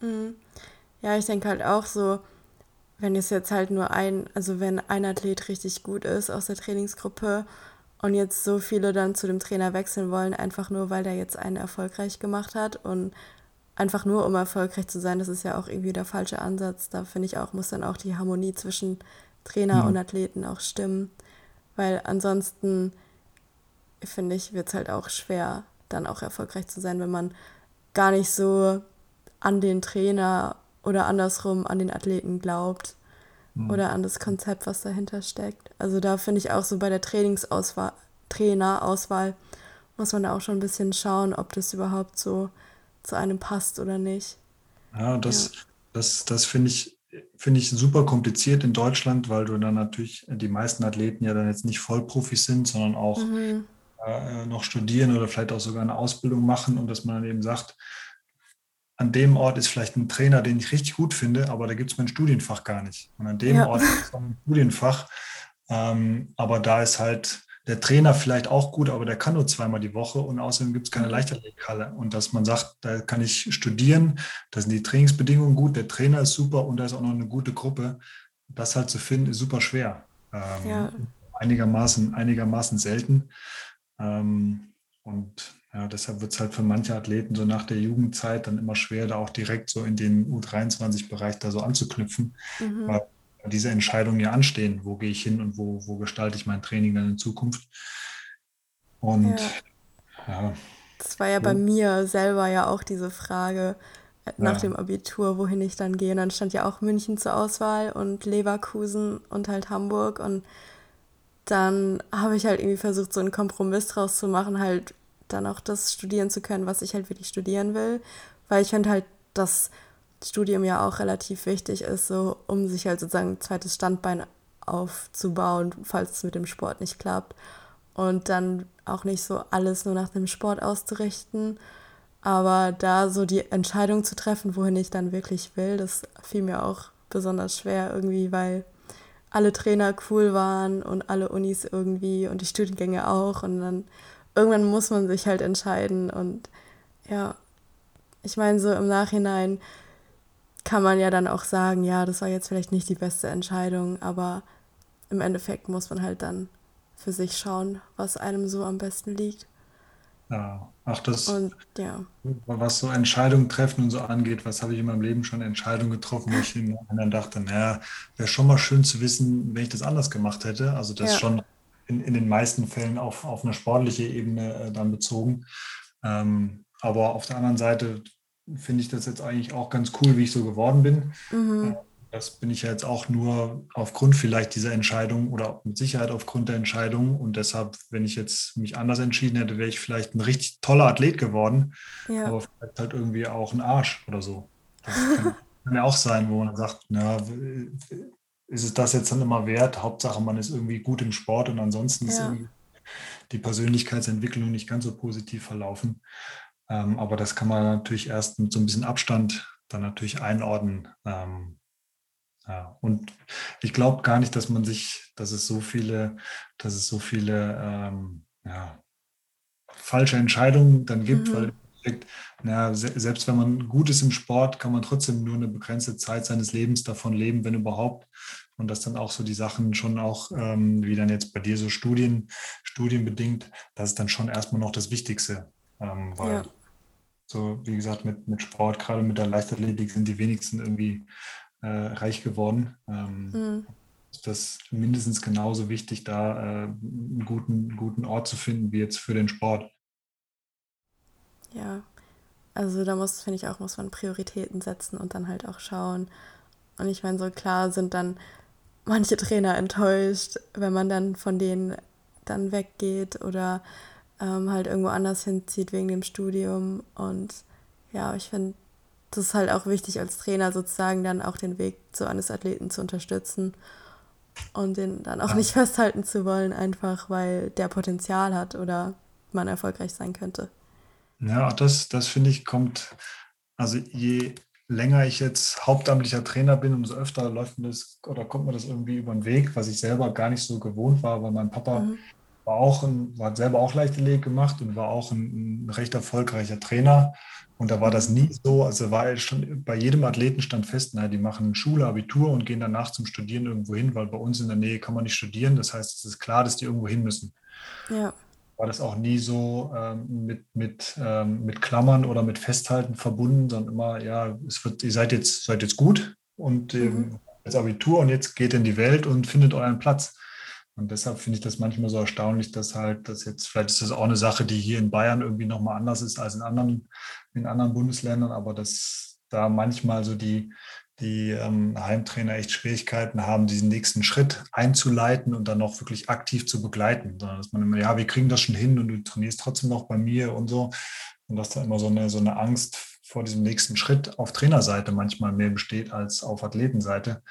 Mhm. Ja, ich denke halt auch so, wenn es jetzt halt nur ein, also wenn ein Athlet richtig gut ist aus der Trainingsgruppe und jetzt so viele dann zu dem Trainer wechseln wollen, einfach nur weil der jetzt einen erfolgreich gemacht hat und einfach nur um erfolgreich zu sein, das ist ja auch irgendwie der falsche Ansatz. Da finde ich auch, muss dann auch die Harmonie zwischen Trainer mhm. und Athleten auch stimmen, weil ansonsten finde ich, wird es halt auch schwer, dann auch erfolgreich zu sein, wenn man gar nicht so an den Trainer oder andersrum an den Athleten glaubt mhm. oder an das Konzept, was dahinter steckt. Also da finde ich auch so bei der Trainingsauswahl, Trainerauswahl muss man da auch schon ein bisschen schauen, ob das überhaupt so zu einem passt oder nicht.
Ja, das, ja. das, das finde ich, finde ich super kompliziert in Deutschland, weil du dann natürlich die meisten Athleten ja dann jetzt nicht Vollprofis sind, sondern auch mhm. äh, noch studieren oder vielleicht auch sogar eine Ausbildung machen und dass man dann eben sagt, an dem Ort ist vielleicht ein Trainer, den ich richtig gut finde, aber da gibt es mein Studienfach gar nicht. Und an dem ja. Ort ist es ein Studienfach, ähm, aber da ist halt der Trainer vielleicht auch gut, aber der kann nur zweimal die Woche und außerdem gibt es keine mhm. Leichtathletikhalle. Und dass man sagt, da kann ich studieren, da sind die Trainingsbedingungen gut, der Trainer ist super und da ist auch noch eine gute Gruppe. Das halt zu finden, ist super schwer. Ähm, ja. Einigermaßen, einigermaßen selten. Ähm, und ja, deshalb wird es halt für manche Athleten so nach der Jugendzeit dann immer schwer, da auch direkt so in den U23-Bereich da so anzuknüpfen, mhm. weil diese Entscheidungen ja anstehen. Wo gehe ich hin und wo, wo gestalte ich mein Training dann in Zukunft? Und
ja. ja. Das war ja bei mir selber ja auch diese Frage äh, nach ja. dem Abitur, wohin ich dann gehe. Und dann stand ja auch München zur Auswahl und Leverkusen und halt Hamburg. Und dann habe ich halt irgendwie versucht, so einen Kompromiss draus zu machen, halt dann auch das studieren zu können, was ich halt wirklich studieren will. Weil ich finde halt, dass Studium ja auch relativ wichtig ist, so um sich halt sozusagen ein zweites Standbein aufzubauen, falls es mit dem Sport nicht klappt. Und dann auch nicht so alles nur nach dem Sport auszurichten. Aber da so die Entscheidung zu treffen, wohin ich dann wirklich will, das fiel mir auch besonders schwer irgendwie, weil alle Trainer cool waren und alle Unis irgendwie und die Studiengänge auch. Und dann irgendwann muss man sich halt entscheiden. Und ja, ich meine, so im Nachhinein kann man ja dann auch sagen, ja, das war jetzt vielleicht nicht die beste Entscheidung, aber im Endeffekt muss man halt dann für sich schauen, was einem so am besten liegt.
Ja, ach das, und, ja. was so Entscheidungen treffen und so angeht, was habe ich in meinem Leben schon Entscheidungen getroffen, wo ich dann dachte, naja, wäre schon mal schön zu wissen, wenn ich das anders gemacht hätte. Also das ja. schon in, in den meisten Fällen auf, auf eine sportliche Ebene äh, dann bezogen. Ähm, aber auf der anderen Seite finde ich das jetzt eigentlich auch ganz cool, wie ich so geworden bin. Mhm. Äh, das bin ich ja jetzt auch nur aufgrund vielleicht dieser Entscheidung oder mit Sicherheit aufgrund der Entscheidung. Und deshalb, wenn ich jetzt mich anders entschieden hätte, wäre ich vielleicht ein richtig toller Athlet geworden, ja. aber vielleicht halt irgendwie auch ein Arsch oder so. Das kann, <laughs> kann ja auch sein, wo man sagt, na, ist es das jetzt dann immer wert? Hauptsache, man ist irgendwie gut im Sport und ansonsten ja. ist die Persönlichkeitsentwicklung nicht ganz so positiv verlaufen. Ähm, aber das kann man natürlich erst mit so ein bisschen Abstand dann natürlich einordnen. Ähm, ja. Und ich glaube gar nicht, dass man sich, dass es so viele, dass es so viele ähm, ja, falsche Entscheidungen dann gibt, mhm. weil na, selbst wenn man gut ist im Sport, kann man trotzdem nur eine begrenzte Zeit seines Lebens davon leben, wenn überhaupt. Und dass dann auch so die Sachen schon auch, ähm, wie dann jetzt bei dir so Studien, studienbedingt, das ist dann schon erstmal noch das Wichtigste. Ähm, weil ja. So, wie gesagt, mit, mit Sport, gerade mit der Leichtathletik sind die wenigsten irgendwie äh, reich geworden. Ähm, mhm. Ist das mindestens genauso wichtig, da äh, einen guten, guten Ort zu finden, wie jetzt für den Sport.
Ja, also da muss, finde ich auch, muss man Prioritäten setzen und dann halt auch schauen. Und ich meine, so klar sind dann manche Trainer enttäuscht, wenn man dann von denen dann weggeht oder ähm, halt irgendwo anders hinzieht wegen dem Studium. Und ja, ich finde, das ist halt auch wichtig als Trainer sozusagen dann auch den Weg zu eines Athleten zu unterstützen und den dann auch nicht festhalten zu wollen, einfach weil der Potenzial hat oder man erfolgreich sein könnte.
Ja, das, das finde ich kommt, also je länger ich jetzt hauptamtlicher Trainer bin, umso öfter läuft mir das oder kommt mir das irgendwie über den Weg, was ich selber gar nicht so gewohnt war, weil mein Papa mhm war auch ein, hat selber auch Leichtathletik gemacht und war auch ein, ein, recht erfolgreicher Trainer. Und da war das nie so, also war schon bei jedem Athleten stand fest, na, die machen Schule, Abitur und gehen danach zum Studieren irgendwo hin, weil bei uns in der Nähe kann man nicht studieren. Das heißt, es ist klar, dass die irgendwo hin müssen. Ja. War das auch nie so ähm, mit, mit, ähm, mit Klammern oder mit Festhalten verbunden, sondern immer, ja, es wird, ihr seid jetzt, seid jetzt gut und ähm, mhm. jetzt Abitur und jetzt geht in die Welt und findet euren Platz. Und deshalb finde ich das manchmal so erstaunlich, dass halt das jetzt, vielleicht ist das auch eine Sache, die hier in Bayern irgendwie nochmal anders ist als in anderen, in anderen Bundesländern, aber dass da manchmal so die, die ähm, Heimtrainer echt Schwierigkeiten haben, diesen nächsten Schritt einzuleiten und dann auch wirklich aktiv zu begleiten. Sondern dass man immer, ja, wir kriegen das schon hin und du trainierst trotzdem noch bei mir und so. Und dass da immer so eine, so eine Angst vor diesem nächsten Schritt auf Trainerseite manchmal mehr besteht als auf Athletenseite.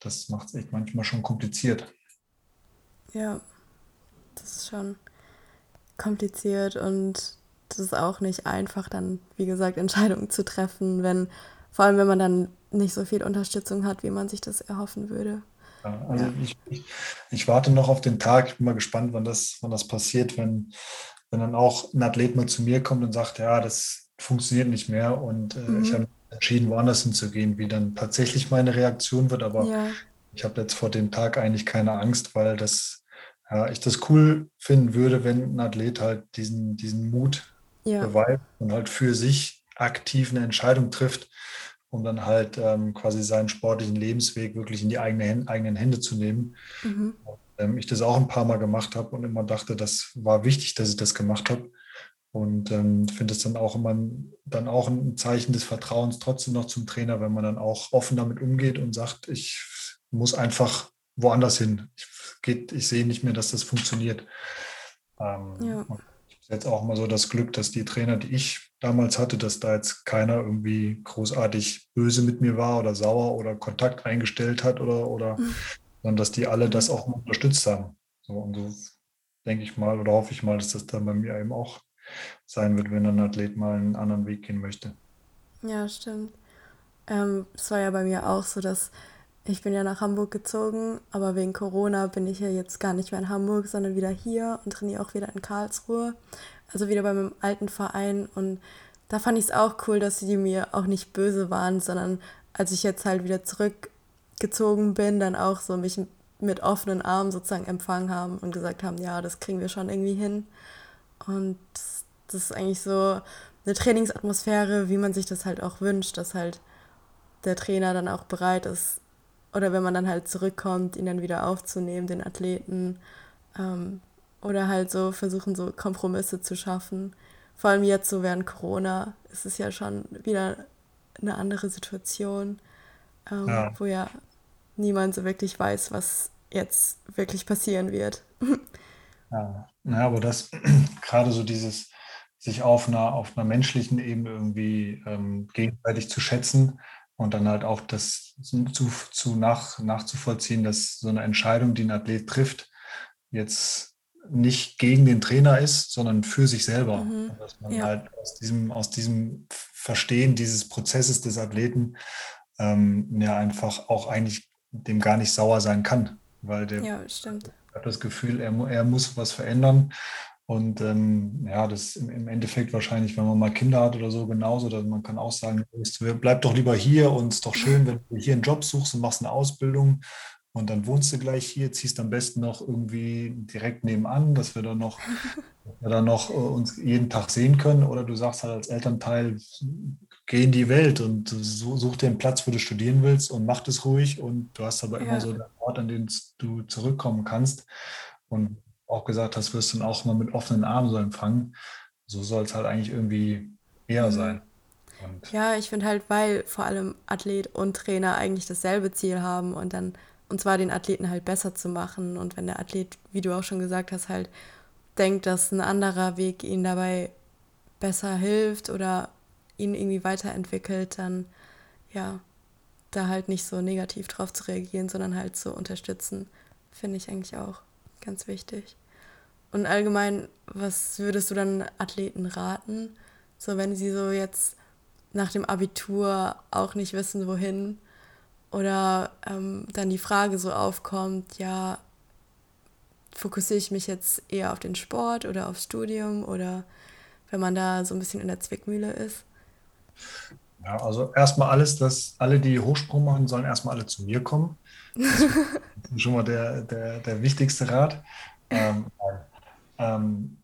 Das macht es echt manchmal schon kompliziert.
Ja, das ist schon kompliziert und das ist auch nicht einfach, dann, wie gesagt, Entscheidungen zu treffen, wenn, vor allem wenn man dann nicht so viel Unterstützung hat, wie man sich das erhoffen würde.
Ja, also ja. Ich, ich, ich, warte noch auf den Tag, ich bin mal gespannt, wann das, wann das passiert, wenn, wenn dann auch ein Athlet mal zu mir kommt und sagt, ja, das funktioniert nicht mehr und äh, mhm. ich habe entschieden, woanders hinzugehen, wie dann tatsächlich meine Reaktion wird. Aber ja. ich habe jetzt vor dem Tag eigentlich keine Angst, weil das, ja, ich das cool finden würde, wenn ein Athlet halt diesen, diesen Mut ja. beweist und halt für sich aktiv eine Entscheidung trifft, um dann halt ähm, quasi seinen sportlichen Lebensweg wirklich in die eigene, eigenen Hände zu nehmen. Mhm. Ähm, ich das auch ein paar Mal gemacht habe und immer dachte, das war wichtig, dass ich das gemacht habe. Und ähm, finde es dann auch immer dann auch ein Zeichen des Vertrauens trotzdem noch zum Trainer, wenn man dann auch offen damit umgeht und sagt, ich muss einfach woanders hin. Ich, geht, ich sehe nicht mehr, dass das funktioniert. Ähm, ja. Ich habe jetzt auch mal so das Glück, dass die Trainer, die ich damals hatte, dass da jetzt keiner irgendwie großartig böse mit mir war oder sauer oder Kontakt eingestellt hat oder, oder mhm. sondern dass die alle das auch unterstützt haben. So, und so denke ich mal oder hoffe ich mal, dass das dann bei mir eben auch sein wird, wenn ein Athlet mal einen anderen Weg gehen möchte.
Ja, stimmt. Ähm, es war ja bei mir auch so, dass ich bin ja nach Hamburg gezogen, aber wegen Corona bin ich ja jetzt gar nicht mehr in Hamburg, sondern wieder hier und trainiere auch wieder in Karlsruhe. Also wieder bei meinem alten Verein. Und da fand ich es auch cool, dass sie mir auch nicht böse waren, sondern als ich jetzt halt wieder zurückgezogen bin, dann auch so mich mit offenen Armen sozusagen empfangen haben und gesagt haben, ja, das kriegen wir schon irgendwie hin. Und das ist eigentlich so eine Trainingsatmosphäre, wie man sich das halt auch wünscht, dass halt der Trainer dann auch bereit ist, oder wenn man dann halt zurückkommt, ihn dann wieder aufzunehmen, den Athleten. Ähm, oder halt so versuchen, so Kompromisse zu schaffen. Vor allem jetzt so während Corona ist es ja schon wieder eine andere Situation, ähm, ja. wo ja niemand so wirklich weiß, was jetzt wirklich passieren wird. <laughs>
ja, ja aber das <clears throat> gerade so dieses sich auf einer, auf einer menschlichen Ebene irgendwie ähm, gegenseitig zu schätzen und dann halt auch das zu, zu nach, nachzuvollziehen, dass so eine Entscheidung, die ein Athlet trifft, jetzt nicht gegen den Trainer ist, sondern für sich selber. Mhm. Dass man ja. halt aus diesem, aus diesem Verstehen dieses Prozesses des Athleten ähm, ja einfach auch eigentlich dem gar nicht sauer sein kann. Weil der ja, hat das Gefühl, er, er muss was verändern und ähm, ja, das im, im, Endeffekt wahrscheinlich, wenn man mal Kinder hat oder so, genauso. Dass man kann auch sagen, bleib doch lieber hier und es ist doch schön, wenn du hier einen Job suchst und machst eine Ausbildung und dann wohnst du gleich hier, ziehst am besten noch irgendwie direkt nebenan, dass wir dann noch, <laughs> wir dann noch äh, uns jeden Tag sehen können. Oder du sagst halt als Elternteil, geh in die Welt und such dir einen Platz, wo du studieren willst und mach das ruhig. Und du hast aber ja. immer so den Ort, an den du zurückkommen kannst. Und auch gesagt hast, wirst du dann auch mal mit offenen Armen so empfangen. So soll es halt eigentlich irgendwie eher sein.
Und ja, ich finde halt, weil vor allem Athlet und Trainer eigentlich dasselbe Ziel haben und dann, und zwar den Athleten halt besser zu machen. Und wenn der Athlet, wie du auch schon gesagt hast, halt denkt, dass ein anderer Weg ihn dabei besser hilft oder ihn irgendwie weiterentwickelt, dann ja, da halt nicht so negativ drauf zu reagieren, sondern halt zu unterstützen, finde ich eigentlich auch ganz wichtig. Und allgemein, was würdest du dann Athleten raten? So, wenn sie so jetzt nach dem Abitur auch nicht wissen, wohin oder ähm, dann die Frage so aufkommt, ja, fokussiere ich mich jetzt eher auf den Sport oder aufs Studium oder wenn man da so ein bisschen in der Zwickmühle ist?
Ja, also erstmal alles, dass alle, die Hochsprung machen, sollen erstmal alle zu mir kommen. Das ist <laughs> schon mal der, der, der wichtigste Rat. Ähm, ähm,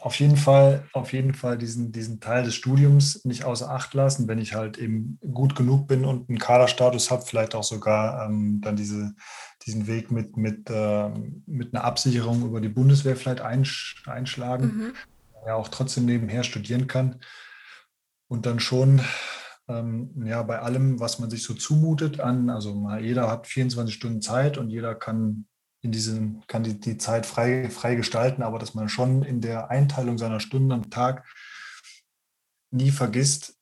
auf jeden Fall, auf jeden Fall diesen, diesen Teil des Studiums nicht außer Acht lassen, wenn ich halt eben gut genug bin und einen Kaderstatus habe, vielleicht auch sogar ähm, dann diese, diesen Weg mit, mit, äh, mit einer Absicherung über die Bundeswehr vielleicht einsch einschlagen, mhm. ja auch trotzdem nebenher studieren kann und dann schon ähm, ja, bei allem, was man sich so zumutet an, also mal jeder hat 24 Stunden Zeit und jeder kann in diesem, kann die, die Zeit frei, frei gestalten, aber dass man schon in der Einteilung seiner Stunden am Tag nie vergisst,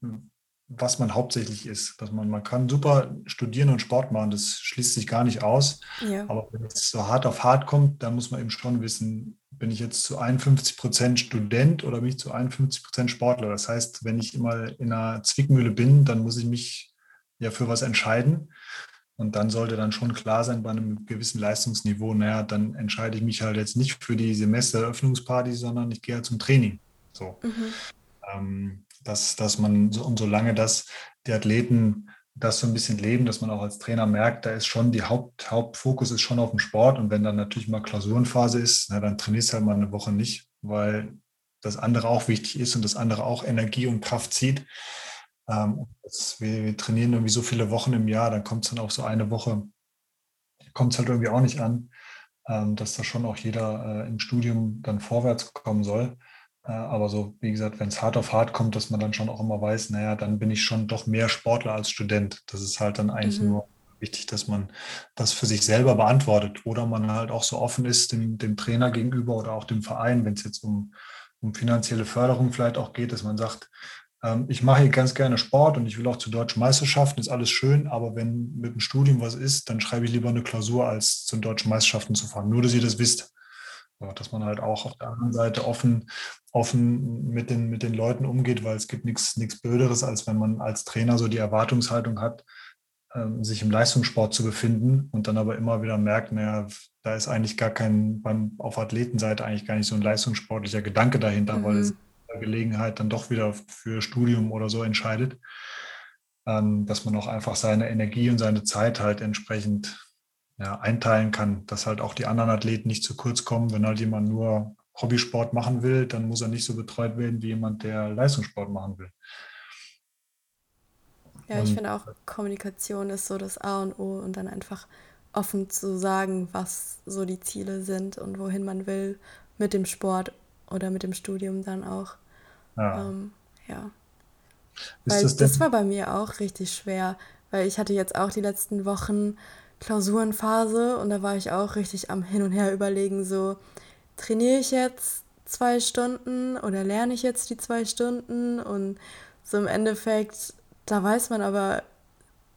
was man hauptsächlich ist. Dass man, man kann super studieren und Sport machen, das schließt sich gar nicht aus. Ja. Aber wenn es so hart auf hart kommt, dann muss man eben schon wissen, bin ich jetzt zu 51 Prozent Student oder bin ich zu 51 Prozent Sportler? Das heißt, wenn ich immer in einer Zwickmühle bin, dann muss ich mich ja für was entscheiden. Und dann sollte dann schon klar sein, bei einem gewissen Leistungsniveau, naja, dann entscheide ich mich halt jetzt nicht für die Semestereröffnungsparty, sondern ich gehe halt zum Training. So. Mhm. Ähm, dass, dass man, so, und solange das die Athleten das so ein bisschen leben, dass man auch als Trainer merkt, da ist schon die Haupt, Hauptfokus ist schon auf dem Sport. Und wenn dann natürlich mal Klausurenphase ist, na, dann trainierst du halt mal eine Woche nicht, weil das andere auch wichtig ist und das andere auch Energie und Kraft zieht. Ähm, das, wir, wir, trainieren irgendwie so viele Wochen im Jahr, dann kommt es dann auch so eine Woche, kommt es halt irgendwie auch nicht an, ähm, dass da schon auch jeder äh, im Studium dann vorwärts kommen soll. Äh, aber so, wie gesagt, wenn es hart auf hart kommt, dass man dann schon auch immer weiß, naja, dann bin ich schon doch mehr Sportler als Student. Das ist halt dann eigentlich mhm. nur wichtig, dass man das für sich selber beantwortet oder man halt auch so offen ist dem, dem Trainer gegenüber oder auch dem Verein, wenn es jetzt um, um finanzielle Förderung vielleicht auch geht, dass man sagt, ich mache hier ganz gerne Sport und ich will auch zu deutschen Meisterschaften, ist alles schön, aber wenn mit dem Studium was ist, dann schreibe ich lieber eine Klausur, als zu deutschen Meisterschaften zu fahren. Nur, dass ihr das wisst. dass man halt auch auf der anderen Seite offen, offen mit, den, mit den Leuten umgeht, weil es gibt nichts nichts Blöderes, als wenn man als Trainer so die Erwartungshaltung hat, ähm, sich im Leistungssport zu befinden und dann aber immer wieder merkt, naja, da ist eigentlich gar kein, beim, auf Athletenseite eigentlich gar nicht so ein leistungssportlicher Gedanke dahinter, mhm. weil es Gelegenheit dann doch wieder für Studium oder so entscheidet, ähm, dass man auch einfach seine Energie und seine Zeit halt entsprechend ja, einteilen kann, dass halt auch die anderen Athleten nicht zu kurz kommen. Wenn halt jemand nur Hobbysport machen will, dann muss er nicht so betreut werden wie jemand, der Leistungssport machen will.
Ja, ich finde auch, Kommunikation ist so das A und O und dann einfach offen zu sagen, was so die Ziele sind und wohin man will mit dem Sport oder mit dem Studium dann auch. Ja. Ähm, ja. Weil das, das war bei mir auch richtig schwer, weil ich hatte jetzt auch die letzten Wochen Klausurenphase und da war ich auch richtig am Hin und Her überlegen, so trainiere ich jetzt zwei Stunden oder lerne ich jetzt die zwei Stunden und so im Endeffekt, da weiß man aber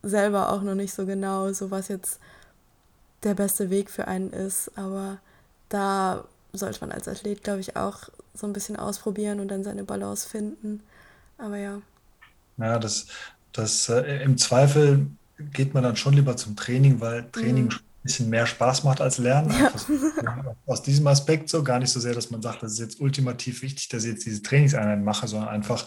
selber auch noch nicht so genau, so was jetzt der beste Weg für einen ist, aber da sollte man als Athlet, glaube ich, auch so ein bisschen ausprobieren und dann seine Balance finden. Aber ja.
Ja, das, das äh, im Zweifel geht man dann schon lieber zum Training, weil Training mhm. ein bisschen mehr Spaß macht als Lernen. Ja. Also, aus diesem Aspekt so gar nicht so sehr, dass man sagt, das ist jetzt ultimativ wichtig, dass ich jetzt diese Trainingseinheiten mache, sondern einfach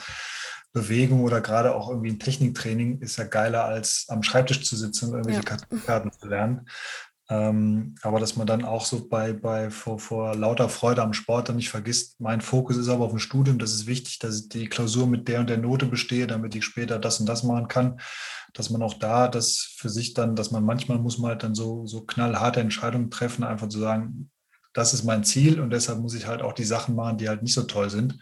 Bewegung oder gerade auch irgendwie ein Techniktraining ist ja geiler als am Schreibtisch zu sitzen und irgendwelche ja. Karten zu lernen. Ähm, aber dass man dann auch so bei, bei vor, vor lauter Freude am Sport dann nicht vergisst, mein Fokus ist aber auf dem Studium, das ist wichtig, dass ich die Klausur mit der und der Note bestehe, damit ich später das und das machen kann. Dass man auch da das für sich dann, dass man manchmal muss man halt dann so, so knallharte Entscheidungen treffen, einfach zu sagen, das ist mein Ziel und deshalb muss ich halt auch die Sachen machen, die halt nicht so toll sind.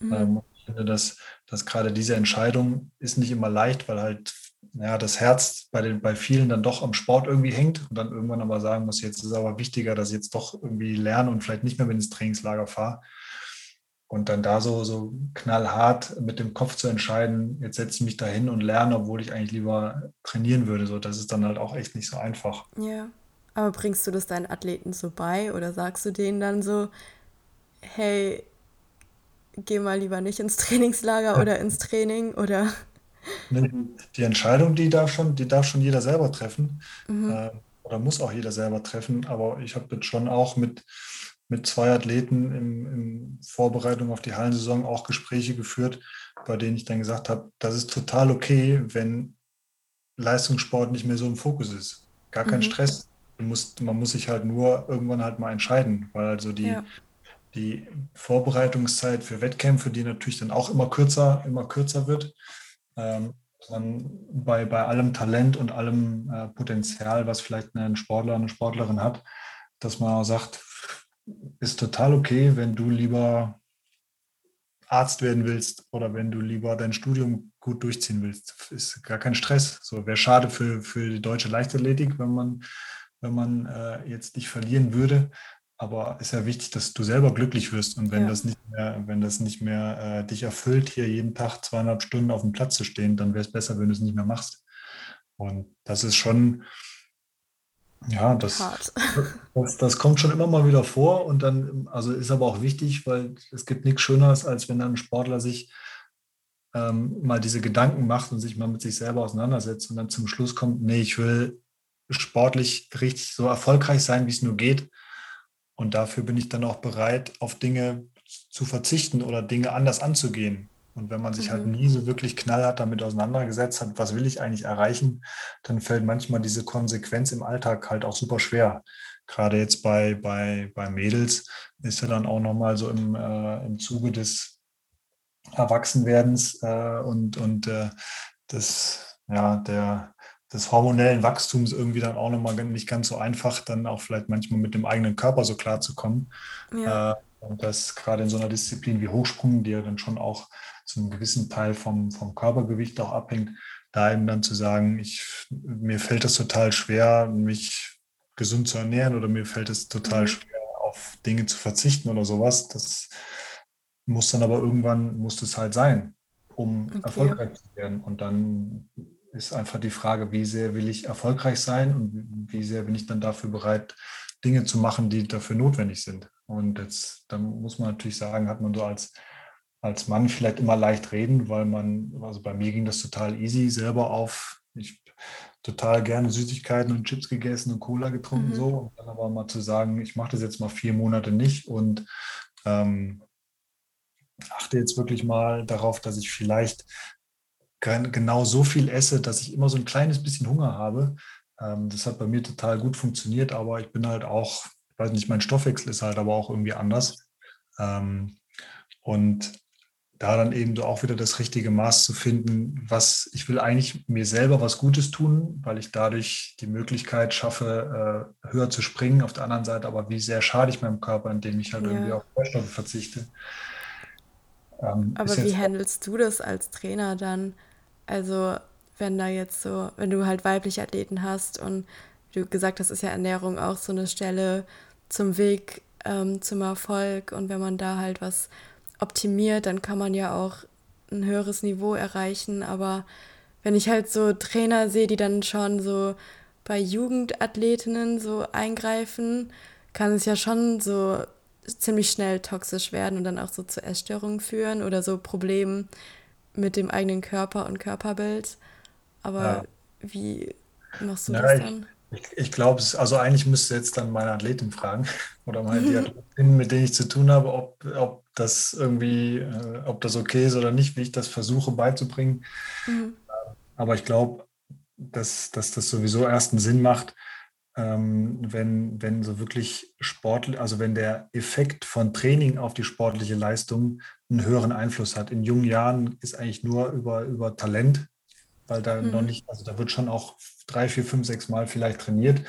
Mhm. Ähm, ich finde, dass, dass gerade diese Entscheidung ist nicht immer leicht, weil halt ja, das Herz bei, den, bei vielen dann doch am Sport irgendwie hängt und dann irgendwann aber sagen muss, jetzt ist es aber wichtiger, dass ich jetzt doch irgendwie lerne und vielleicht nicht mehr mit ins Trainingslager fahre. Und dann da so, so knallhart mit dem Kopf zu entscheiden, jetzt setze ich mich da hin und lerne, obwohl ich eigentlich lieber trainieren würde. So, das ist dann halt auch echt nicht so einfach.
Ja. Aber bringst du das deinen Athleten so bei oder sagst du denen dann so, hey, geh mal lieber nicht ins Trainingslager <laughs> oder ins Training oder
die Entscheidung, die darf schon, die darf schon jeder selber treffen. Mhm. Äh, oder muss auch jeder selber treffen. Aber ich habe jetzt schon auch mit, mit zwei Athleten in, in Vorbereitung auf die Hallensaison auch Gespräche geführt, bei denen ich dann gesagt habe, das ist total okay, wenn Leistungssport nicht mehr so im Fokus ist. Gar kein mhm. Stress. Muss, man muss sich halt nur irgendwann halt mal entscheiden, weil also die, ja. die Vorbereitungszeit für Wettkämpfe, die natürlich dann auch immer kürzer, immer kürzer wird, ähm, bei, bei allem Talent und allem äh, Potenzial, was vielleicht ein Sportler, eine Sportlerin hat, dass man auch sagt, ist total okay, wenn du lieber Arzt werden willst oder wenn du lieber dein Studium gut durchziehen willst. Ist gar kein Stress. So wäre schade für, für die deutsche Leichtathletik, wenn man, wenn man äh, jetzt nicht verlieren würde. Aber es ist ja wichtig, dass du selber glücklich wirst. Und wenn ja. das nicht mehr, wenn das nicht mehr äh, dich erfüllt, hier jeden Tag zweieinhalb Stunden auf dem Platz zu stehen, dann wäre es besser, wenn du es nicht mehr machst. Und das ist schon, ja, das, <laughs> das, das, kommt schon immer mal wieder vor. Und dann, also ist aber auch wichtig, weil es gibt nichts Schöneres, als wenn dann ein Sportler sich ähm, mal diese Gedanken macht und sich mal mit sich selber auseinandersetzt und dann zum Schluss kommt, nee, ich will sportlich richtig so erfolgreich sein, wie es nur geht. Und dafür bin ich dann auch bereit, auf Dinge zu verzichten oder Dinge anders anzugehen. Und wenn man sich halt mhm. halt nie so wirklich knallhart damit auseinandergesetzt hat, was will ich eigentlich erreichen, dann fällt manchmal diese Konsequenz im Alltag halt auch super schwer. Gerade jetzt bei, bei, bei Mädels ist ja dann auch nochmal so im, äh, im Zuge des Erwachsenwerdens äh, und, und äh, des, ja, der, des hormonellen Wachstums irgendwie dann auch nochmal nicht ganz so einfach, dann auch vielleicht manchmal mit dem eigenen Körper so klar zu kommen. Ja. Äh, und das gerade in so einer Disziplin wie Hochsprung, die ja dann schon auch zu einem gewissen Teil vom, vom Körpergewicht auch abhängt, da eben dann zu sagen, ich, mir fällt es total schwer, mich gesund zu ernähren oder mir fällt es total mhm. schwer, auf Dinge zu verzichten oder sowas. Das muss dann aber irgendwann, muss es halt sein, um okay. erfolgreich zu werden. Und dann ist einfach die Frage, wie sehr will ich erfolgreich sein und wie sehr bin ich dann dafür bereit, Dinge zu machen, die dafür notwendig sind. Und jetzt, dann muss man natürlich sagen, hat man so als als Mann vielleicht immer leicht reden, weil man, also bei mir ging das total easy, selber auf, ich total gerne Süßigkeiten und Chips gegessen und Cola getrunken mhm. so. Und dann aber mal zu sagen, ich mache das jetzt mal vier Monate nicht und ähm, achte jetzt wirklich mal darauf, dass ich vielleicht genau so viel esse, dass ich immer so ein kleines bisschen Hunger habe. Ähm, das hat bei mir total gut funktioniert, aber ich bin halt auch, ich weiß nicht, mein Stoffwechsel ist halt aber auch irgendwie anders. Ähm, und da dann eben so auch wieder das richtige Maß zu finden, was ich will eigentlich mir selber was Gutes tun, weil ich dadurch die Möglichkeit schaffe, äh, höher zu springen. Auf der anderen Seite aber, wie sehr schade ich meinem Körper, indem ich halt ja. irgendwie auf Nährstoffe verzichte.
Ähm, aber wie handelst du das als Trainer dann? Also, wenn da jetzt so, wenn du halt weibliche Athleten hast und du gesagt hast, ist ja Ernährung auch so eine Stelle zum Weg ähm, zum Erfolg und wenn man da halt was optimiert, dann kann man ja auch ein höheres Niveau erreichen. Aber wenn ich halt so Trainer sehe, die dann schon so bei Jugendathletinnen so eingreifen, kann es ja schon so ziemlich schnell toxisch werden und dann auch so zu Essstörungen führen oder so Problemen mit dem eigenen Körper und Körperbild. Aber ja. wie machst du ja, das dann?
Ich, ich glaube, also eigentlich müsste jetzt dann meine Athletin fragen <laughs> oder meine die Athletinnen, mit denen ich zu tun habe, ob, ob das irgendwie, äh, ob das okay ist oder nicht, wie ich das versuche beizubringen. Mhm. Aber ich glaube, dass, dass das sowieso erst einen Sinn macht, ähm, wenn, wenn so wirklich Sport, also wenn der Effekt von Training auf die sportliche Leistung einen höheren Einfluss hat. In jungen Jahren ist eigentlich nur über, über Talent weil da mhm. noch nicht, also da wird schon auch drei, vier, fünf, sechs Mal vielleicht trainiert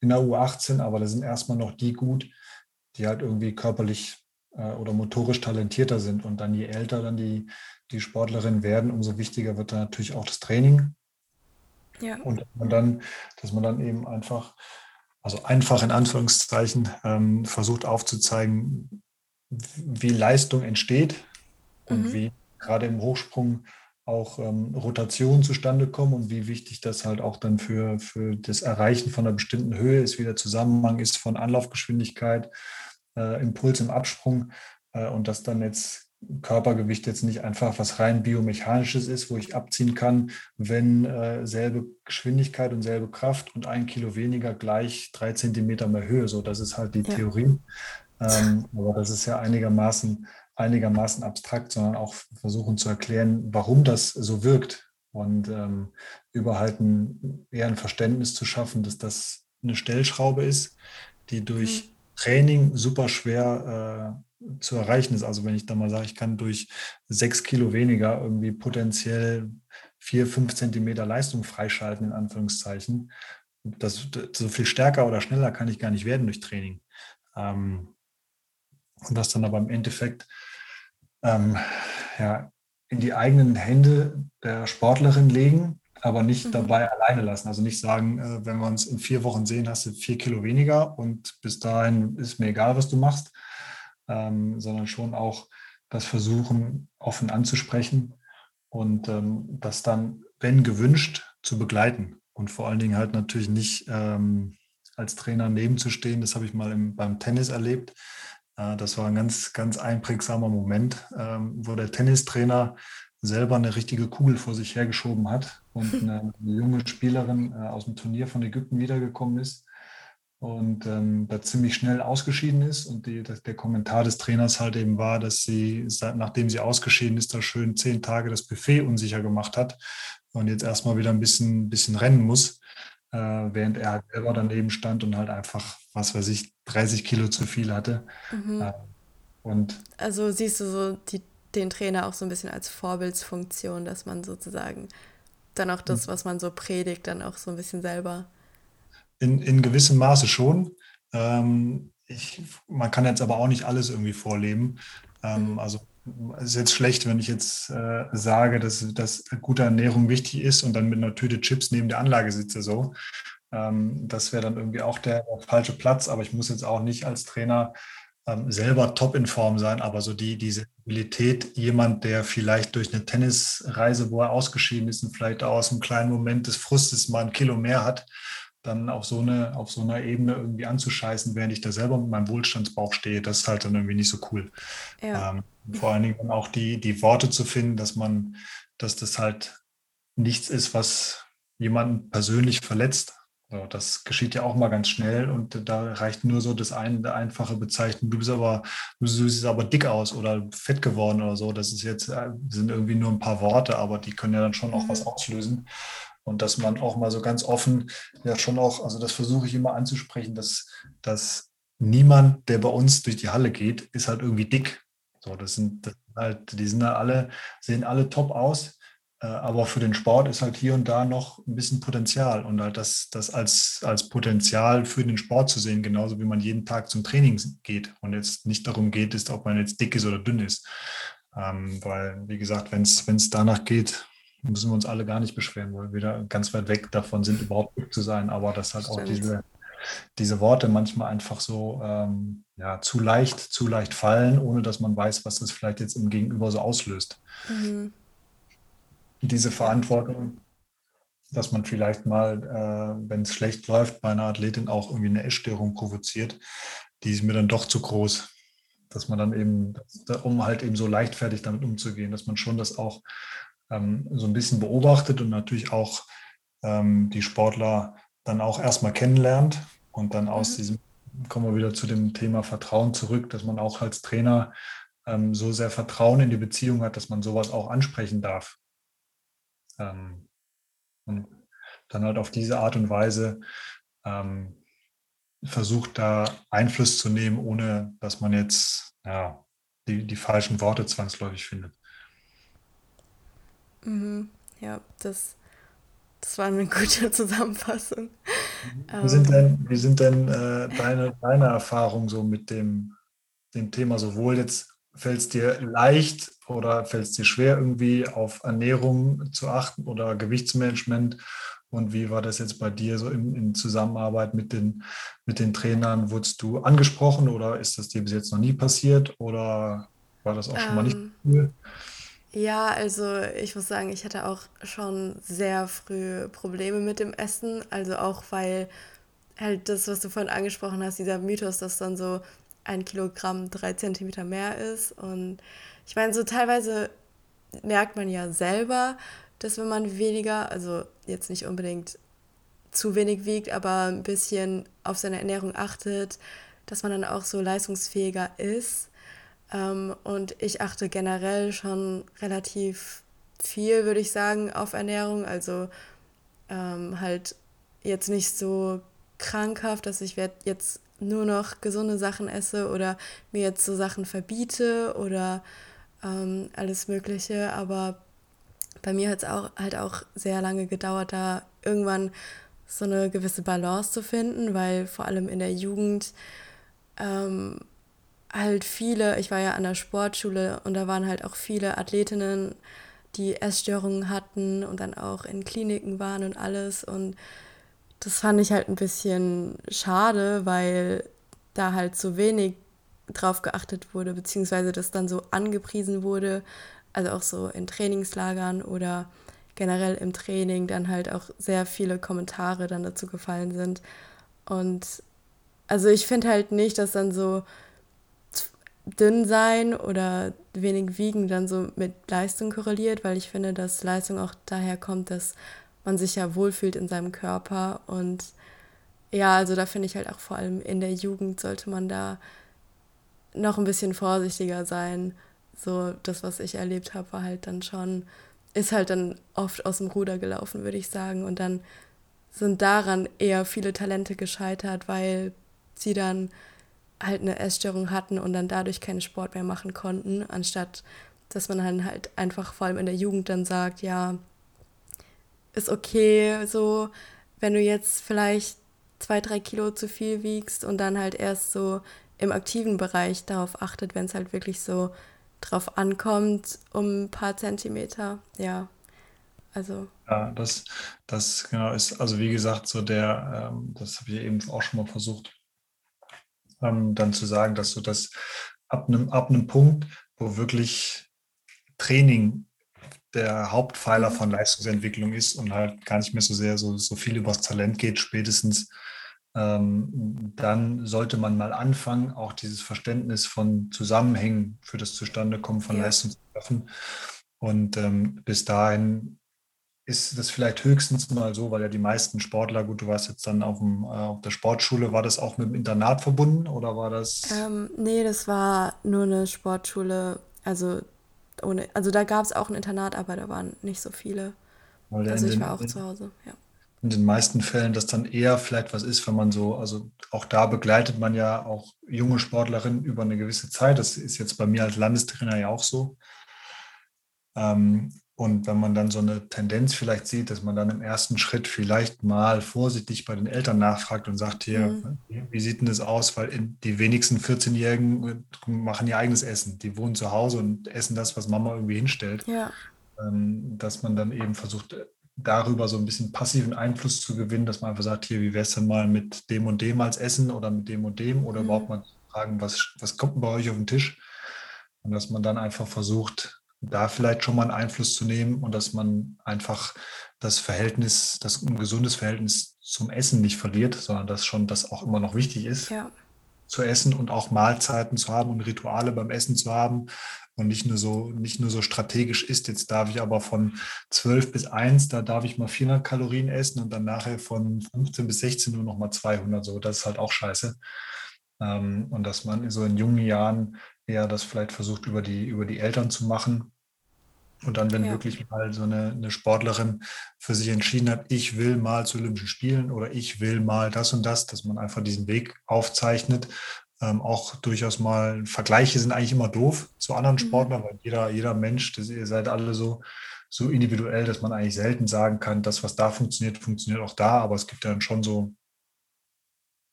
in der U18, aber da sind erstmal noch die gut, die halt irgendwie körperlich äh, oder motorisch talentierter sind. Und dann je älter dann die, die Sportlerinnen werden, umso wichtiger wird dann natürlich auch das Training. Ja. Und dass man dann, dass man dann eben einfach, also einfach in Anführungszeichen, ähm, versucht aufzuzeigen, wie Leistung entsteht und mhm. wie gerade im Hochsprung auch ähm, Rotationen zustande kommen und wie wichtig das halt auch dann für, für das Erreichen von einer bestimmten Höhe ist, wie der Zusammenhang ist von Anlaufgeschwindigkeit, äh, Impuls im Absprung äh, und dass dann jetzt Körpergewicht jetzt nicht einfach was rein biomechanisches ist, wo ich abziehen kann, wenn äh, selbe Geschwindigkeit und selbe Kraft und ein Kilo weniger gleich drei Zentimeter mehr Höhe. So, das ist halt die ja. Theorie. Ähm, aber das ist ja einigermaßen einigermaßen abstrakt, sondern auch versuchen zu erklären, warum das so wirkt und ähm, über halt ein, eher ein Verständnis zu schaffen, dass das eine Stellschraube ist, die durch mhm. Training super schwer äh, zu erreichen ist. Also wenn ich da mal sage, ich kann durch sechs Kilo weniger irgendwie potenziell vier, fünf Zentimeter Leistung freischalten, in Anführungszeichen. Das, so viel stärker oder schneller kann ich gar nicht werden durch Training. Ähm, und das dann aber im Endeffekt ähm, ja, in die eigenen Hände der Sportlerin legen, aber nicht mhm. dabei alleine lassen. Also nicht sagen, äh, wenn wir uns in vier Wochen sehen, hast du vier Kilo weniger und bis dahin ist mir egal, was du machst, ähm, sondern schon auch das versuchen, offen anzusprechen und ähm, das dann, wenn gewünscht, zu begleiten. Und vor allen Dingen halt natürlich nicht ähm, als Trainer nebenzustehen. Das habe ich mal im, beim Tennis erlebt das war ein ganz, ganz einprägsamer Moment, ähm, wo der Tennistrainer selber eine richtige Kugel vor sich hergeschoben hat und <laughs> eine, eine junge Spielerin äh, aus dem Turnier von Ägypten wiedergekommen ist und ähm, da ziemlich schnell ausgeschieden ist. Und die, der Kommentar des Trainers halt eben war, dass sie, nachdem sie ausgeschieden ist, da schön zehn Tage das Buffet unsicher gemacht hat und jetzt erstmal wieder ein bisschen, bisschen rennen muss, äh, während er halt selber daneben stand und halt einfach, was weiß ich, 30 Kilo zu viel hatte. Mhm. Äh,
und also siehst du so die, den Trainer auch so ein bisschen als Vorbildsfunktion, dass man sozusagen dann auch das, hm. was man so predigt, dann auch so ein bisschen selber.
In, in gewissem Maße schon. Ähm, ich, man kann jetzt aber auch nicht alles irgendwie vorleben. Ähm, mhm. Also es ist jetzt schlecht, wenn ich jetzt äh, sage, dass, dass gute Ernährung wichtig ist und dann mit einer Tüte Chips neben der Anlage sitze so. Ähm, das wäre dann irgendwie auch der, der, falsche Platz, aber ich muss jetzt auch nicht als Trainer ähm, selber top in Form sein, aber so die, die Sensibilität, jemand, der vielleicht durch eine Tennisreise, wo er ausgeschieden ist und vielleicht aus einem kleinen Moment des Frustes mal ein Kilo mehr hat, dann auf so, eine, auf so einer Ebene irgendwie anzuscheißen, während ich da selber mit meinem Wohlstandsbauch stehe, das ist halt dann irgendwie nicht so cool. Ja. Ähm, vor allen Dingen auch die, die Worte zu finden, dass man, dass das halt nichts ist, was jemanden persönlich verletzt, so, das geschieht ja auch mal ganz schnell und da reicht nur so das eine einfache Bezeichnung, du bist aber, du siehst aber dick aus oder fett geworden oder so. Das ist jetzt, äh, sind irgendwie nur ein paar Worte, aber die können ja dann schon auch mhm. was auslösen. Und dass man auch mal so ganz offen, ja schon auch, also das versuche ich immer anzusprechen, dass, dass niemand, der bei uns durch die Halle geht, ist halt irgendwie dick. So, das sind, halt, die sind da alle, sehen alle top aus äh, aber für den Sport ist halt hier und da noch ein bisschen Potenzial und halt das, das als, als Potenzial für den Sport zu sehen, genauso wie man jeden Tag zum Training geht und jetzt nicht darum geht, ist, ob man jetzt dick ist oder dünn ist. Ähm, weil, wie gesagt, wenn es danach geht, müssen wir uns alle gar nicht beschweren, weil wir da ganz weit weg davon sind, überhaupt zu sein, aber dass halt Stimmt. auch diese, diese Worte manchmal einfach so ähm, ja, zu leicht, zu leicht fallen, ohne dass man weiß, was das vielleicht jetzt im Gegenüber so auslöst. Mhm diese Verantwortung, dass man vielleicht mal, äh, wenn es schlecht läuft, bei einer Athletin auch irgendwie eine Essstörung provoziert, die ist mir dann doch zu groß. Dass man dann eben, um halt eben so leichtfertig damit umzugehen, dass man schon das auch ähm, so ein bisschen beobachtet und natürlich auch ähm, die Sportler dann auch erstmal kennenlernt und dann aus mhm. diesem, kommen wir wieder zu dem Thema Vertrauen zurück, dass man auch als Trainer ähm, so sehr Vertrauen in die Beziehung hat, dass man sowas auch ansprechen darf. Ähm, und dann halt auf diese Art und Weise ähm, versucht, da Einfluss zu nehmen, ohne dass man jetzt ja, die, die falschen Worte zwangsläufig findet.
Mhm. Ja, das, das war eine <laughs> gute Zusammenfassung.
Wie sind denn, wie sind denn äh, deine, deine Erfahrungen so mit dem, dem Thema, sowohl jetzt fällt es dir leicht oder fällt es dir schwer, irgendwie auf Ernährung zu achten oder Gewichtsmanagement? Und wie war das jetzt bei dir so in, in Zusammenarbeit mit den, mit den Trainern? Wurdest du angesprochen oder ist das dir bis jetzt noch nie passiert oder war das auch schon mal nicht cool?
Ja, also ich muss sagen, ich hatte auch schon sehr früh Probleme mit dem Essen. Also auch weil halt das, was du vorhin angesprochen hast, dieser Mythos, dass dann so ein Kilogramm drei Zentimeter mehr ist. Und ich meine, so teilweise merkt man ja selber, dass wenn man weniger, also jetzt nicht unbedingt zu wenig wiegt, aber ein bisschen auf seine Ernährung achtet, dass man dann auch so leistungsfähiger ist. Ähm, und ich achte generell schon relativ viel, würde ich sagen, auf Ernährung. Also ähm, halt jetzt nicht so krankhaft, dass ich jetzt nur noch gesunde Sachen esse oder mir jetzt so Sachen verbiete oder ähm, alles Mögliche. Aber bei mir hat es auch halt auch sehr lange gedauert, da irgendwann so eine gewisse Balance zu finden, weil vor allem in der Jugend ähm, halt viele, ich war ja an der Sportschule und da waren halt auch viele Athletinnen, die Essstörungen hatten und dann auch in Kliniken waren und alles und das fand ich halt ein bisschen schade, weil da halt so wenig drauf geachtet wurde, beziehungsweise das dann so angepriesen wurde, also auch so in Trainingslagern oder generell im Training dann halt auch sehr viele Kommentare dann dazu gefallen sind. Und also ich finde halt nicht, dass dann so dünn sein oder wenig wiegen dann so mit Leistung korreliert, weil ich finde, dass Leistung auch daher kommt, dass man sich ja wohlfühlt in seinem Körper. Und ja, also da finde ich halt auch vor allem in der Jugend sollte man da noch ein bisschen vorsichtiger sein. So, das, was ich erlebt habe, war halt dann schon, ist halt dann oft aus dem Ruder gelaufen, würde ich sagen. Und dann sind daran eher viele Talente gescheitert, weil sie dann halt eine Essstörung hatten und dann dadurch keinen Sport mehr machen konnten, anstatt dass man dann halt einfach vor allem in der Jugend dann sagt, ja, ist okay, so, wenn du jetzt vielleicht zwei, drei Kilo zu viel wiegst und dann halt erst so im aktiven Bereich darauf achtet, wenn es halt wirklich so drauf ankommt, um ein paar Zentimeter, ja. Also.
Ja, das, das genau ist, also wie gesagt, so der, ähm, das habe ich eben auch schon mal versucht, ähm, dann zu sagen, dass du das ab einem, ab einem Punkt, wo wirklich Training der Hauptpfeiler von Leistungsentwicklung ist und halt gar nicht mehr so sehr so, so viel übers Talent geht, spätestens ähm, dann sollte man mal anfangen, auch dieses Verständnis von Zusammenhängen für das Zustandekommen von ja. Leistung zu schaffen. Und ähm, bis dahin ist das vielleicht höchstens mal so, weil ja die meisten Sportler, gut, du warst jetzt dann auf, dem, äh, auf der Sportschule, war das auch mit dem Internat verbunden oder war das?
Ähm, nee, das war nur eine Sportschule, also ohne, also da gab es auch ein Internat, aber da waren nicht so viele. Also ich war auch zu Hause, ja.
In den meisten Fällen das dann eher vielleicht was ist, wenn man so, also auch da begleitet man ja auch junge Sportlerinnen über eine gewisse Zeit. Das ist jetzt bei mir als Landestrainer ja auch so. Ähm, und wenn man dann so eine Tendenz vielleicht sieht, dass man dann im ersten Schritt vielleicht mal vorsichtig bei den Eltern nachfragt und sagt, hier, mhm. wie sieht denn das aus? Weil die wenigsten 14-Jährigen machen ihr eigenes Essen. Die wohnen zu Hause und essen das, was Mama irgendwie hinstellt. Ja. Ähm, dass man dann eben versucht, darüber so ein bisschen passiven Einfluss zu gewinnen, dass man einfach sagt, hier, wie wäre es denn mal mit dem und dem als Essen oder mit dem und dem oder mhm. überhaupt mal fragen, was, was kommt bei euch auf den Tisch? Und dass man dann einfach versucht, da vielleicht schon mal einen Einfluss zu nehmen und dass man einfach das Verhältnis, das ein gesundes Verhältnis zum Essen nicht verliert, sondern dass schon das auch immer noch wichtig ist, ja. zu essen und auch Mahlzeiten zu haben und Rituale beim Essen zu haben und nicht nur so, nicht nur so strategisch ist. Jetzt darf ich aber von 12 bis 1, da darf ich mal 400 Kalorien essen und dann nachher von 15 bis 16 nur noch mal 200. So, das ist halt auch scheiße. Ähm, und dass man so in jungen Jahren eher das vielleicht versucht, über die, über die Eltern zu machen. Und dann, wenn ja. wirklich mal so eine, eine, Sportlerin für sich entschieden hat, ich will mal zu Olympischen Spielen oder ich will mal das und das, dass man einfach diesen Weg aufzeichnet. Ähm, auch durchaus mal Vergleiche sind eigentlich immer doof zu anderen mhm. Sportlern, weil jeder, jeder Mensch, das, ihr seid alle so, so individuell, dass man eigentlich selten sagen kann, das, was da funktioniert, funktioniert auch da. Aber es gibt dann schon so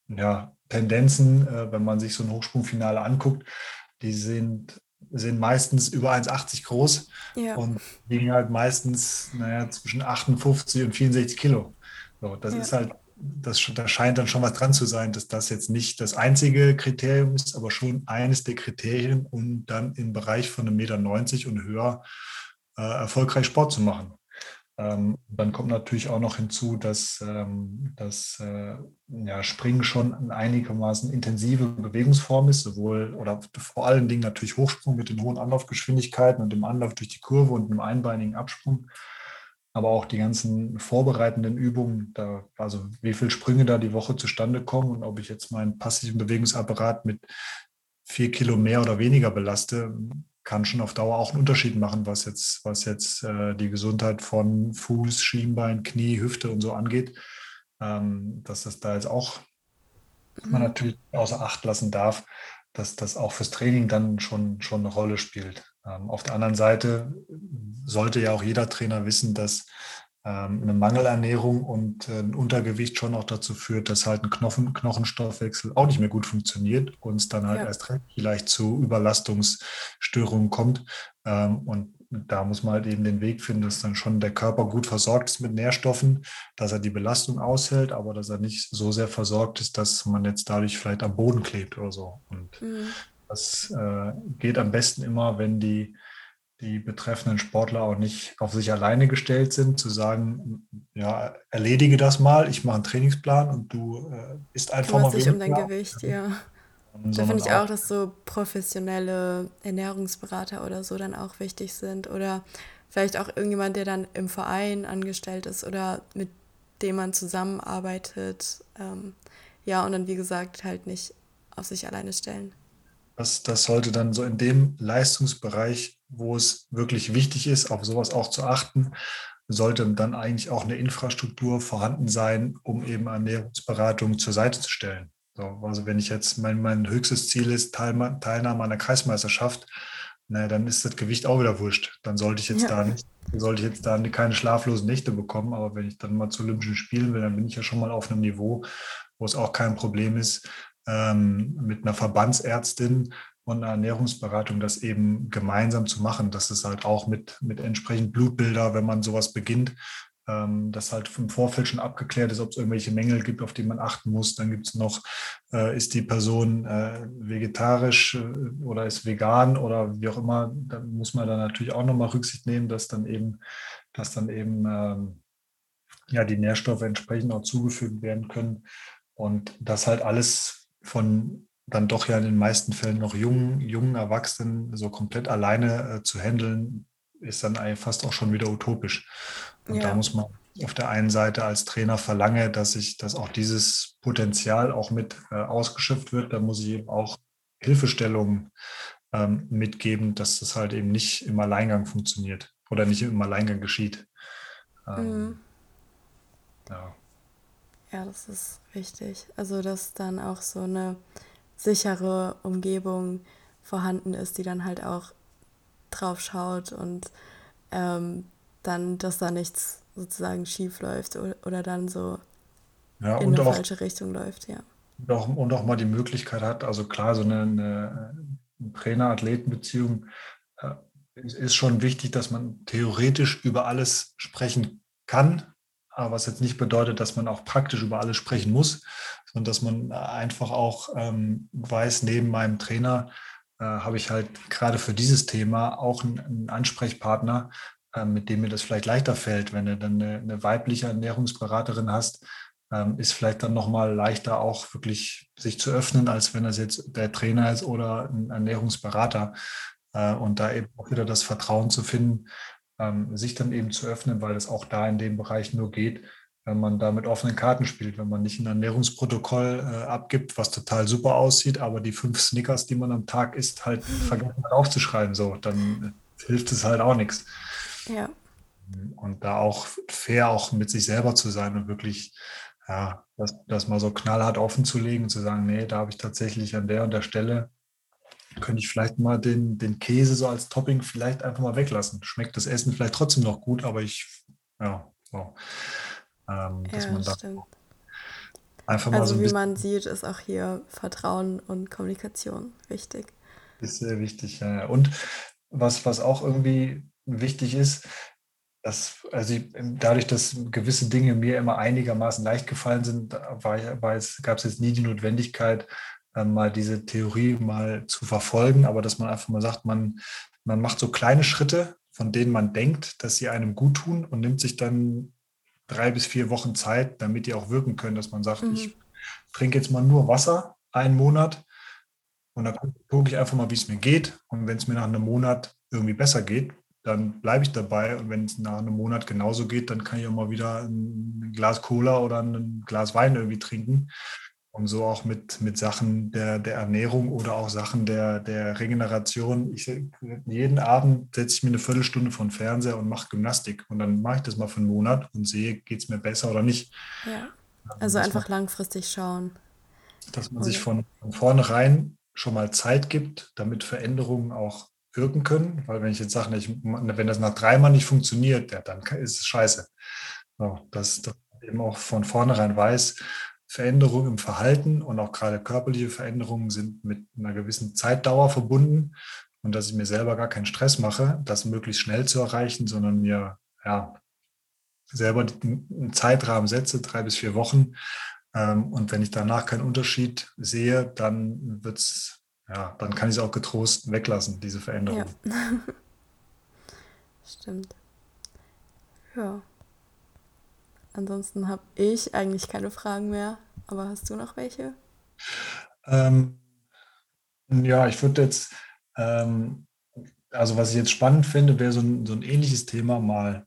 ja, Tendenzen, äh, wenn man sich so ein Hochsprungfinale anguckt, die sind, sind meistens über 1,80 groß ja. und liegen halt meistens naja, zwischen 58 und 64 Kilo. So, das ja. ist halt, das, da scheint dann schon was dran zu sein, dass das jetzt nicht das einzige Kriterium ist, aber schon eines der Kriterien, um dann im Bereich von 1,90 Meter und höher äh, erfolgreich Sport zu machen. Ähm, dann kommt natürlich auch noch hinzu, dass ähm, das äh, ja, Springen schon eine einigermaßen intensive Bewegungsform ist, sowohl oder vor allen Dingen natürlich Hochsprung mit den hohen Anlaufgeschwindigkeiten und dem Anlauf durch die Kurve und dem einbeinigen Absprung, aber auch die ganzen vorbereitenden Übungen, da, also wie viele Sprünge da die Woche zustande kommen und ob ich jetzt meinen passiven Bewegungsapparat mit vier Kilo mehr oder weniger belaste, kann schon auf Dauer auch einen Unterschied machen, was jetzt, was jetzt äh, die Gesundheit von Fuß, Schienbein, Knie, Hüfte und so angeht. Ähm, dass das da jetzt auch man mhm. natürlich außer Acht lassen darf, dass das auch fürs Training dann schon, schon eine Rolle spielt. Ähm, auf der anderen Seite sollte ja auch jeder Trainer wissen, dass eine Mangelernährung und äh, ein Untergewicht schon auch dazu führt, dass halt ein Knochen, Knochenstoffwechsel auch nicht mehr gut funktioniert und es dann halt ja. erst vielleicht zu Überlastungsstörungen kommt. Ähm, und da muss man halt eben den Weg finden, dass dann schon der Körper gut versorgt ist mit Nährstoffen, dass er die Belastung aushält, aber dass er nicht so sehr versorgt ist, dass man jetzt dadurch vielleicht am Boden klebt oder so. Und mhm. das äh, geht am besten immer, wenn die die betreffenden Sportler auch nicht auf sich alleine gestellt sind, zu sagen, ja, erledige das mal, ich mache einen Trainingsplan und du äh, isst einfach mal
sich um dein Gewicht, ja. Da finde ich auch, dass so professionelle Ernährungsberater oder so dann auch wichtig sind. Oder vielleicht auch irgendjemand, der dann im Verein angestellt ist oder mit dem man zusammenarbeitet. Ähm, ja, und dann, wie gesagt, halt nicht auf sich alleine stellen.
Das, das sollte dann so in dem Leistungsbereich, wo es wirklich wichtig ist, auf sowas auch zu achten, sollte dann eigentlich auch eine Infrastruktur vorhanden sein, um eben Ernährungsberatung zur Seite zu stellen. So, also wenn ich jetzt mein, mein höchstes Ziel ist, Teilnahme an der Kreismeisterschaft, na, dann ist das Gewicht auch wieder wurscht. Dann sollte ich jetzt ja. da nicht, sollte ich jetzt da keine schlaflosen Nächte bekommen. Aber wenn ich dann mal zu Olympischen Spielen will, dann bin ich ja schon mal auf einem Niveau, wo es auch kein Problem ist, ähm, mit einer Verbandsärztin und einer Ernährungsberatung das eben gemeinsam zu machen. Das ist halt auch mit, mit entsprechend Blutbilder, wenn man sowas beginnt, ähm, dass halt im Vorfeld schon abgeklärt ist, ob es irgendwelche Mängel gibt, auf die man achten muss. Dann gibt es noch, äh, ist die Person äh, vegetarisch äh, oder ist vegan oder wie auch immer. Da muss man dann natürlich auch nochmal Rücksicht nehmen, dass dann eben, dass dann eben ähm, ja, die Nährstoffe entsprechend auch zugefügt werden können. Und das halt alles von dann doch ja in den meisten Fällen noch jungen, jungen Erwachsenen so komplett alleine äh, zu handeln, ist dann fast auch schon wieder utopisch. Und ja. da muss man auf der einen Seite als Trainer verlange, dass ich, dass auch dieses Potenzial auch mit äh, ausgeschöpft wird. Da muss ich eben auch Hilfestellungen ähm, mitgeben, dass das halt eben nicht im Alleingang funktioniert oder nicht im Alleingang geschieht. Ähm,
mhm. Ja. Ja, das ist wichtig. Also, dass dann auch so eine sichere Umgebung vorhanden ist, die dann halt auch drauf schaut und ähm, dann, dass da nichts sozusagen schief läuft oder, oder dann so ja, in eine auch, falsche Richtung läuft, ja.
Und auch, und auch mal die Möglichkeit hat, also klar, so eine, eine Trainer-Athleten-Beziehung äh, ist schon wichtig, dass man theoretisch über alles sprechen kann, aber was jetzt nicht bedeutet, dass man auch praktisch über alles sprechen muss, sondern dass man einfach auch ähm, weiß, neben meinem Trainer äh, habe ich halt gerade für dieses Thema auch einen, einen Ansprechpartner, äh, mit dem mir das vielleicht leichter fällt. Wenn du dann eine, eine weibliche Ernährungsberaterin hast, ähm, ist vielleicht dann nochmal leichter auch wirklich sich zu öffnen, als wenn das jetzt der Trainer ist oder ein Ernährungsberater. Äh, und da eben auch wieder das Vertrauen zu finden, ähm, sich dann eben zu öffnen, weil es auch da in dem Bereich nur geht, wenn man da mit offenen Karten spielt, wenn man nicht ein Ernährungsprotokoll äh, abgibt, was total super aussieht, aber die fünf Snickers, die man am Tag isst, halt mhm. vergessen aufzuschreiben, so, dann hilft es halt auch nichts.
Ja.
Und da auch fair auch mit sich selber zu sein und wirklich, ja, das, das mal so knallhart offen zu legen und zu sagen, nee, da habe ich tatsächlich an der und der Stelle könnte ich vielleicht mal den, den Käse so als Topping vielleicht einfach mal weglassen. Schmeckt das Essen vielleicht trotzdem noch gut, aber ich, ja, so. Ähm, dass
ja,
man da
stimmt. einfach mal also so ein wie man sieht, ist auch hier Vertrauen und Kommunikation wichtig.
Ist sehr wichtig, ja. Und was, was auch irgendwie wichtig ist, dass, also ich, dadurch, dass gewisse Dinge mir immer einigermaßen leicht gefallen sind, war, war es, gab es jetzt nie die Notwendigkeit, mal diese Theorie mal zu verfolgen, aber dass man einfach mal sagt, man, man macht so kleine Schritte, von denen man denkt, dass sie einem gut tun und nimmt sich dann drei bis vier Wochen Zeit, damit die auch wirken können, dass man sagt, mhm. ich trinke jetzt mal nur Wasser einen Monat und dann gucke ich einfach mal, wie es mir geht. Und wenn es mir nach einem Monat irgendwie besser geht, dann bleibe ich dabei. Und wenn es nach einem Monat genauso geht, dann kann ich auch mal wieder ein Glas Cola oder ein Glas Wein irgendwie trinken. Und so auch mit, mit Sachen der, der Ernährung oder auch Sachen der, der Regeneration. Ich, jeden Abend setze ich mir eine Viertelstunde von Fernseher und mache Gymnastik. Und dann mache ich das mal für einen Monat und sehe, geht es mir besser oder nicht.
Ja. Also dass einfach man, langfristig schauen.
Dass man oder? sich von, von vornherein schon mal Zeit gibt, damit Veränderungen auch wirken können. Weil wenn ich jetzt sage, ich, wenn das nach dreimal nicht funktioniert, ja, dann ist es scheiße. So, dass, dass eben auch von vornherein weiß, Veränderungen im Verhalten und auch gerade körperliche Veränderungen sind mit einer gewissen Zeitdauer verbunden und dass ich mir selber gar keinen Stress mache, das möglichst schnell zu erreichen, sondern mir ja, selber einen Zeitrahmen setze, drei bis vier Wochen. Ähm, und wenn ich danach keinen Unterschied sehe, dann wird's, ja, dann kann ich es auch getrost weglassen, diese Veränderung. Ja. <laughs>
Stimmt. Ja. Ansonsten habe ich eigentlich keine Fragen mehr. Aber hast du noch welche?
Ähm, Ja, ich würde jetzt, ähm, also was ich jetzt spannend finde, wäre so ein, so ein ähnliches Thema mal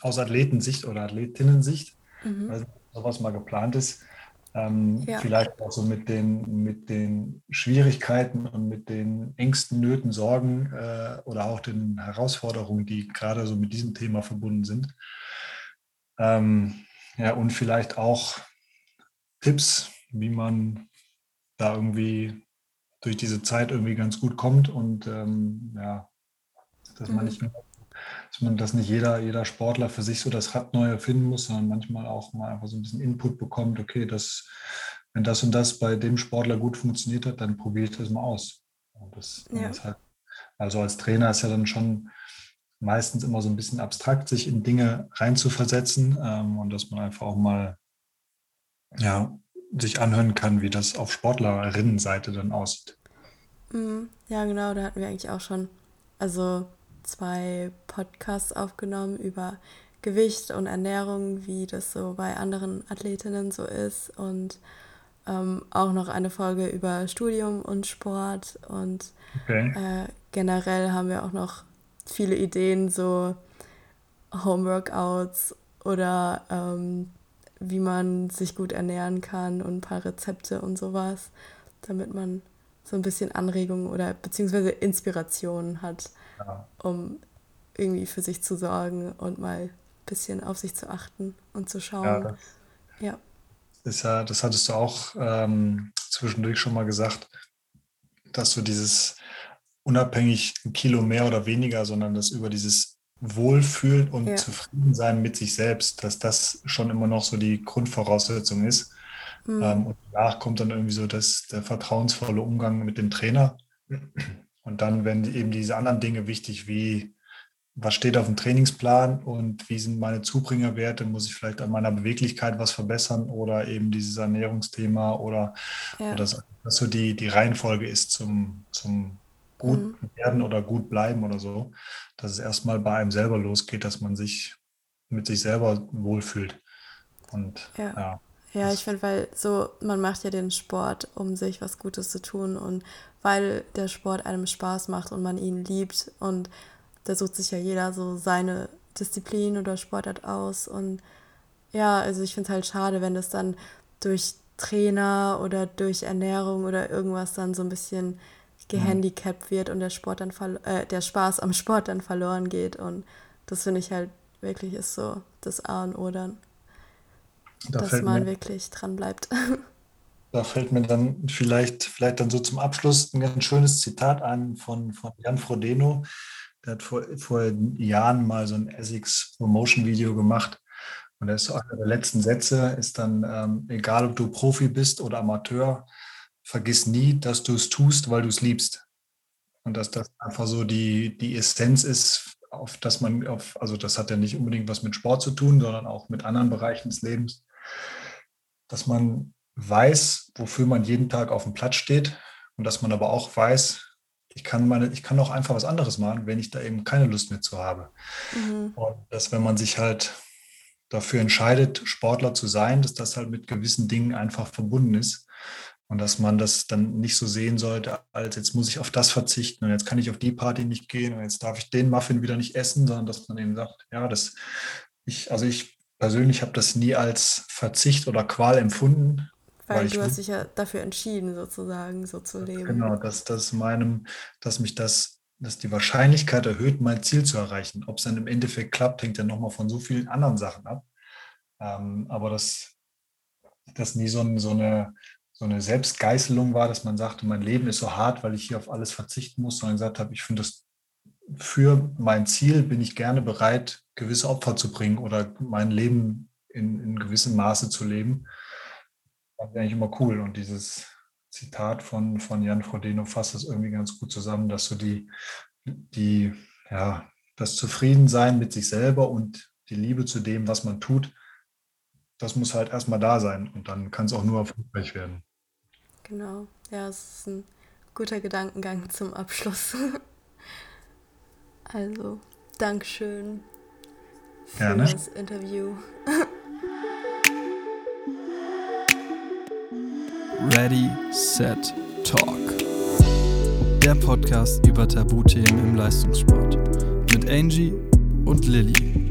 aus Athletensicht oder Athletinnensicht, mhm. weil sowas mal geplant ist. Ähm, ja. Vielleicht auch so mit den, mit den Schwierigkeiten und mit den Ängsten, Nöten, Sorgen äh, oder auch den Herausforderungen, die gerade so mit diesem Thema verbunden sind. Ähm, ja, und vielleicht auch Tipps, wie man da irgendwie durch diese Zeit irgendwie ganz gut kommt und ähm, ja, dass man mhm. nicht dass man das nicht jeder, jeder Sportler für sich so das Rad neu erfinden muss, sondern manchmal auch mal einfach so ein bisschen Input bekommt, okay, das, wenn das und das bei dem Sportler gut funktioniert hat, dann probiere ich das mal aus. Das, ja. das halt, also als Trainer ist ja dann schon meistens immer so ein bisschen abstrakt, sich in Dinge reinzuversetzen ähm, und dass man einfach auch mal ja, sich anhören kann, wie das auf Sportlerinnenseite dann aussieht.
Mhm. Ja, genau, da hatten wir eigentlich auch schon, also zwei Podcasts aufgenommen über Gewicht und Ernährung, wie das so bei anderen Athletinnen so ist und ähm, auch noch eine Folge über Studium und Sport und okay. äh, generell haben wir auch noch viele Ideen, so Homeworkouts oder ähm, wie man sich gut ernähren kann und ein paar Rezepte und sowas, damit man so ein bisschen Anregungen oder beziehungsweise Inspiration hat, ja. um irgendwie für sich zu sorgen und mal ein bisschen auf sich zu achten und zu schauen. Ja, das,
ja. Ist ja, das hattest du auch ähm, zwischendurch schon mal gesagt, dass du dieses unabhängig ein Kilo mehr oder weniger, sondern das über dieses Wohlfühlen und ja. Zufriedensein mit sich selbst, dass das schon immer noch so die Grundvoraussetzung ist. Mhm. Ähm, und danach kommt dann irgendwie so das, der vertrauensvolle Umgang mit dem Trainer. Und dann werden eben diese anderen Dinge wichtig, wie was steht auf dem Trainingsplan und wie sind meine Zubringerwerte, muss ich vielleicht an meiner Beweglichkeit was verbessern oder eben dieses Ernährungsthema oder, ja. oder dass das so die, die Reihenfolge ist zum, zum gut mhm. werden oder gut bleiben oder so, dass es erstmal bei einem selber losgeht, dass man sich mit sich selber wohlfühlt. Und
ja. ja. Ja, ich finde, weil so, man macht ja den Sport, um sich was Gutes zu tun und weil der Sport einem Spaß macht und man ihn liebt und da sucht sich ja jeder so seine Disziplin oder Sportart aus und ja, also ich finde es halt schade, wenn das dann durch Trainer oder durch Ernährung oder irgendwas dann so ein bisschen gehandicapt wird und der Sport dann äh, der Spaß am Sport dann verloren geht. Und das finde ich halt wirklich ist so das A und O dann. Da dass man mir, wirklich dran bleibt. <laughs>
Da fällt mir dann vielleicht, vielleicht dann so zum Abschluss ein ganz schönes Zitat an von, von Jan Frodeno. Der hat vor, vor Jahren mal so ein Essex Promotion Video gemacht. Und das ist einer der letzten Sätze, ist dann, ähm, egal ob du Profi bist oder Amateur, vergiss nie, dass du es tust, weil du es liebst. Und dass das einfach so die, die Essenz ist, auf das man, auf, also das hat ja nicht unbedingt was mit Sport zu tun, sondern auch mit anderen Bereichen des Lebens, dass man weiß, wofür man jeden Tag auf dem Platz steht und dass man aber auch weiß, ich kann meine, ich kann auch einfach was anderes machen, wenn ich da eben keine Lust mehr zu habe. Mhm. Und dass, wenn man sich halt dafür entscheidet, Sportler zu sein, dass das halt mit gewissen Dingen einfach verbunden ist und dass man das dann nicht so sehen sollte, als jetzt muss ich auf das verzichten und jetzt kann ich auf die Party nicht gehen und jetzt darf ich den Muffin wieder nicht essen, sondern dass man eben sagt, ja, das, ich, also ich persönlich habe das nie als Verzicht oder Qual empfunden.
Weil, weil du hast dich ja dafür entschieden, sozusagen, so zu leben.
Genau, dass das meinem, dass mich das, dass die Wahrscheinlichkeit erhöht, mein Ziel zu erreichen. Ob es dann im Endeffekt klappt, hängt ja nochmal von so vielen anderen Sachen ab. Ähm, aber das, das nie so, so eine so eine Selbstgeißelung war, dass man sagte, mein Leben ist so hart, weil ich hier auf alles verzichten muss, sondern gesagt habe, ich finde das für mein Ziel bin ich gerne bereit, gewisse Opfer zu bringen oder mein Leben in, in gewissem Maße zu leben. Das wäre eigentlich immer cool. Und dieses Zitat von, von Jan Frodeno fasst das irgendwie ganz gut zusammen, dass so die, die, ja, das Zufriedensein mit sich selber und die Liebe zu dem, was man tut, das muss halt erstmal da sein und dann kann es auch nur erfolgreich werden.
Genau, ja, es ist ein guter Gedankengang <laughs> zum Abschluss. also, Dankeschön für Gerne. das Interview.
Ready, set, talk. der Podcast über Tabuthemen im Leistungssport. Mit Angie und Lilly.